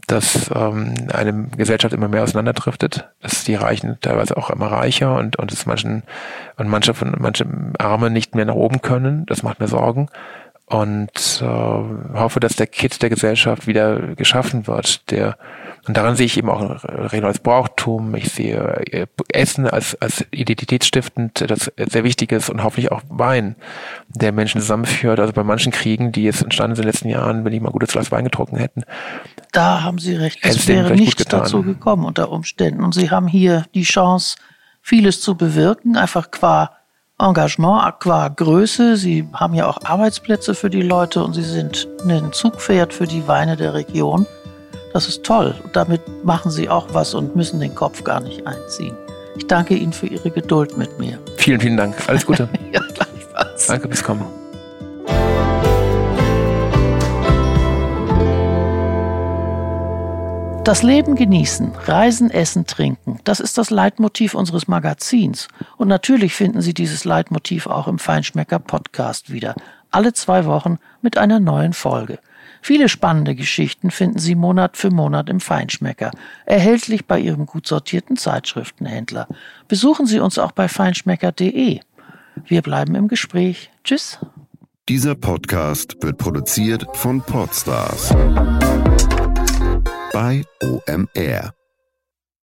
B: dass ähm, eine Gesellschaft immer mehr auseinanderdriftet, dass die Reichen teilweise auch immer reicher und und es manchen und manche von manche Arme nicht mehr nach oben können. Das macht mir Sorgen und äh, hoffe, dass der Kit der Gesellschaft wieder geschaffen wird, der und daran sehe ich eben auch regionales Brauchtum. Ich sehe äh, Essen als, als identitätsstiftend, das sehr wichtig ist und hoffentlich auch Wein, der Menschen zusammenführt. Also bei manchen Kriegen, die jetzt entstanden sind in den letzten Jahren, wenn die mal gutes Glas Wein getrunken hätten.
A: Da haben Sie recht. Es wäre nichts dazu gekommen unter Umständen. Und Sie haben hier die Chance, vieles zu bewirken, einfach qua Engagement, qua Größe. Sie haben ja auch Arbeitsplätze für die Leute und Sie sind ein Zugpferd für die Weine der Region. Das ist toll. Und damit machen Sie auch was und müssen den Kopf gar nicht einziehen. Ich danke Ihnen für Ihre Geduld mit mir.
B: Vielen, vielen Dank. Alles Gute.
A: ja, gleichfalls.
B: Danke, bis kommen.
A: Das Leben genießen, reisen, essen, trinken, das ist das Leitmotiv unseres Magazins. Und natürlich finden Sie dieses Leitmotiv auch im Feinschmecker Podcast wieder. Alle zwei Wochen mit einer neuen Folge. Viele spannende Geschichten finden Sie Monat für Monat im Feinschmecker, erhältlich bei Ihrem gut sortierten Zeitschriftenhändler. Besuchen Sie uns auch bei feinschmecker.de. Wir bleiben im Gespräch. Tschüss.
D: Dieser Podcast wird produziert von Podstars bei OMR.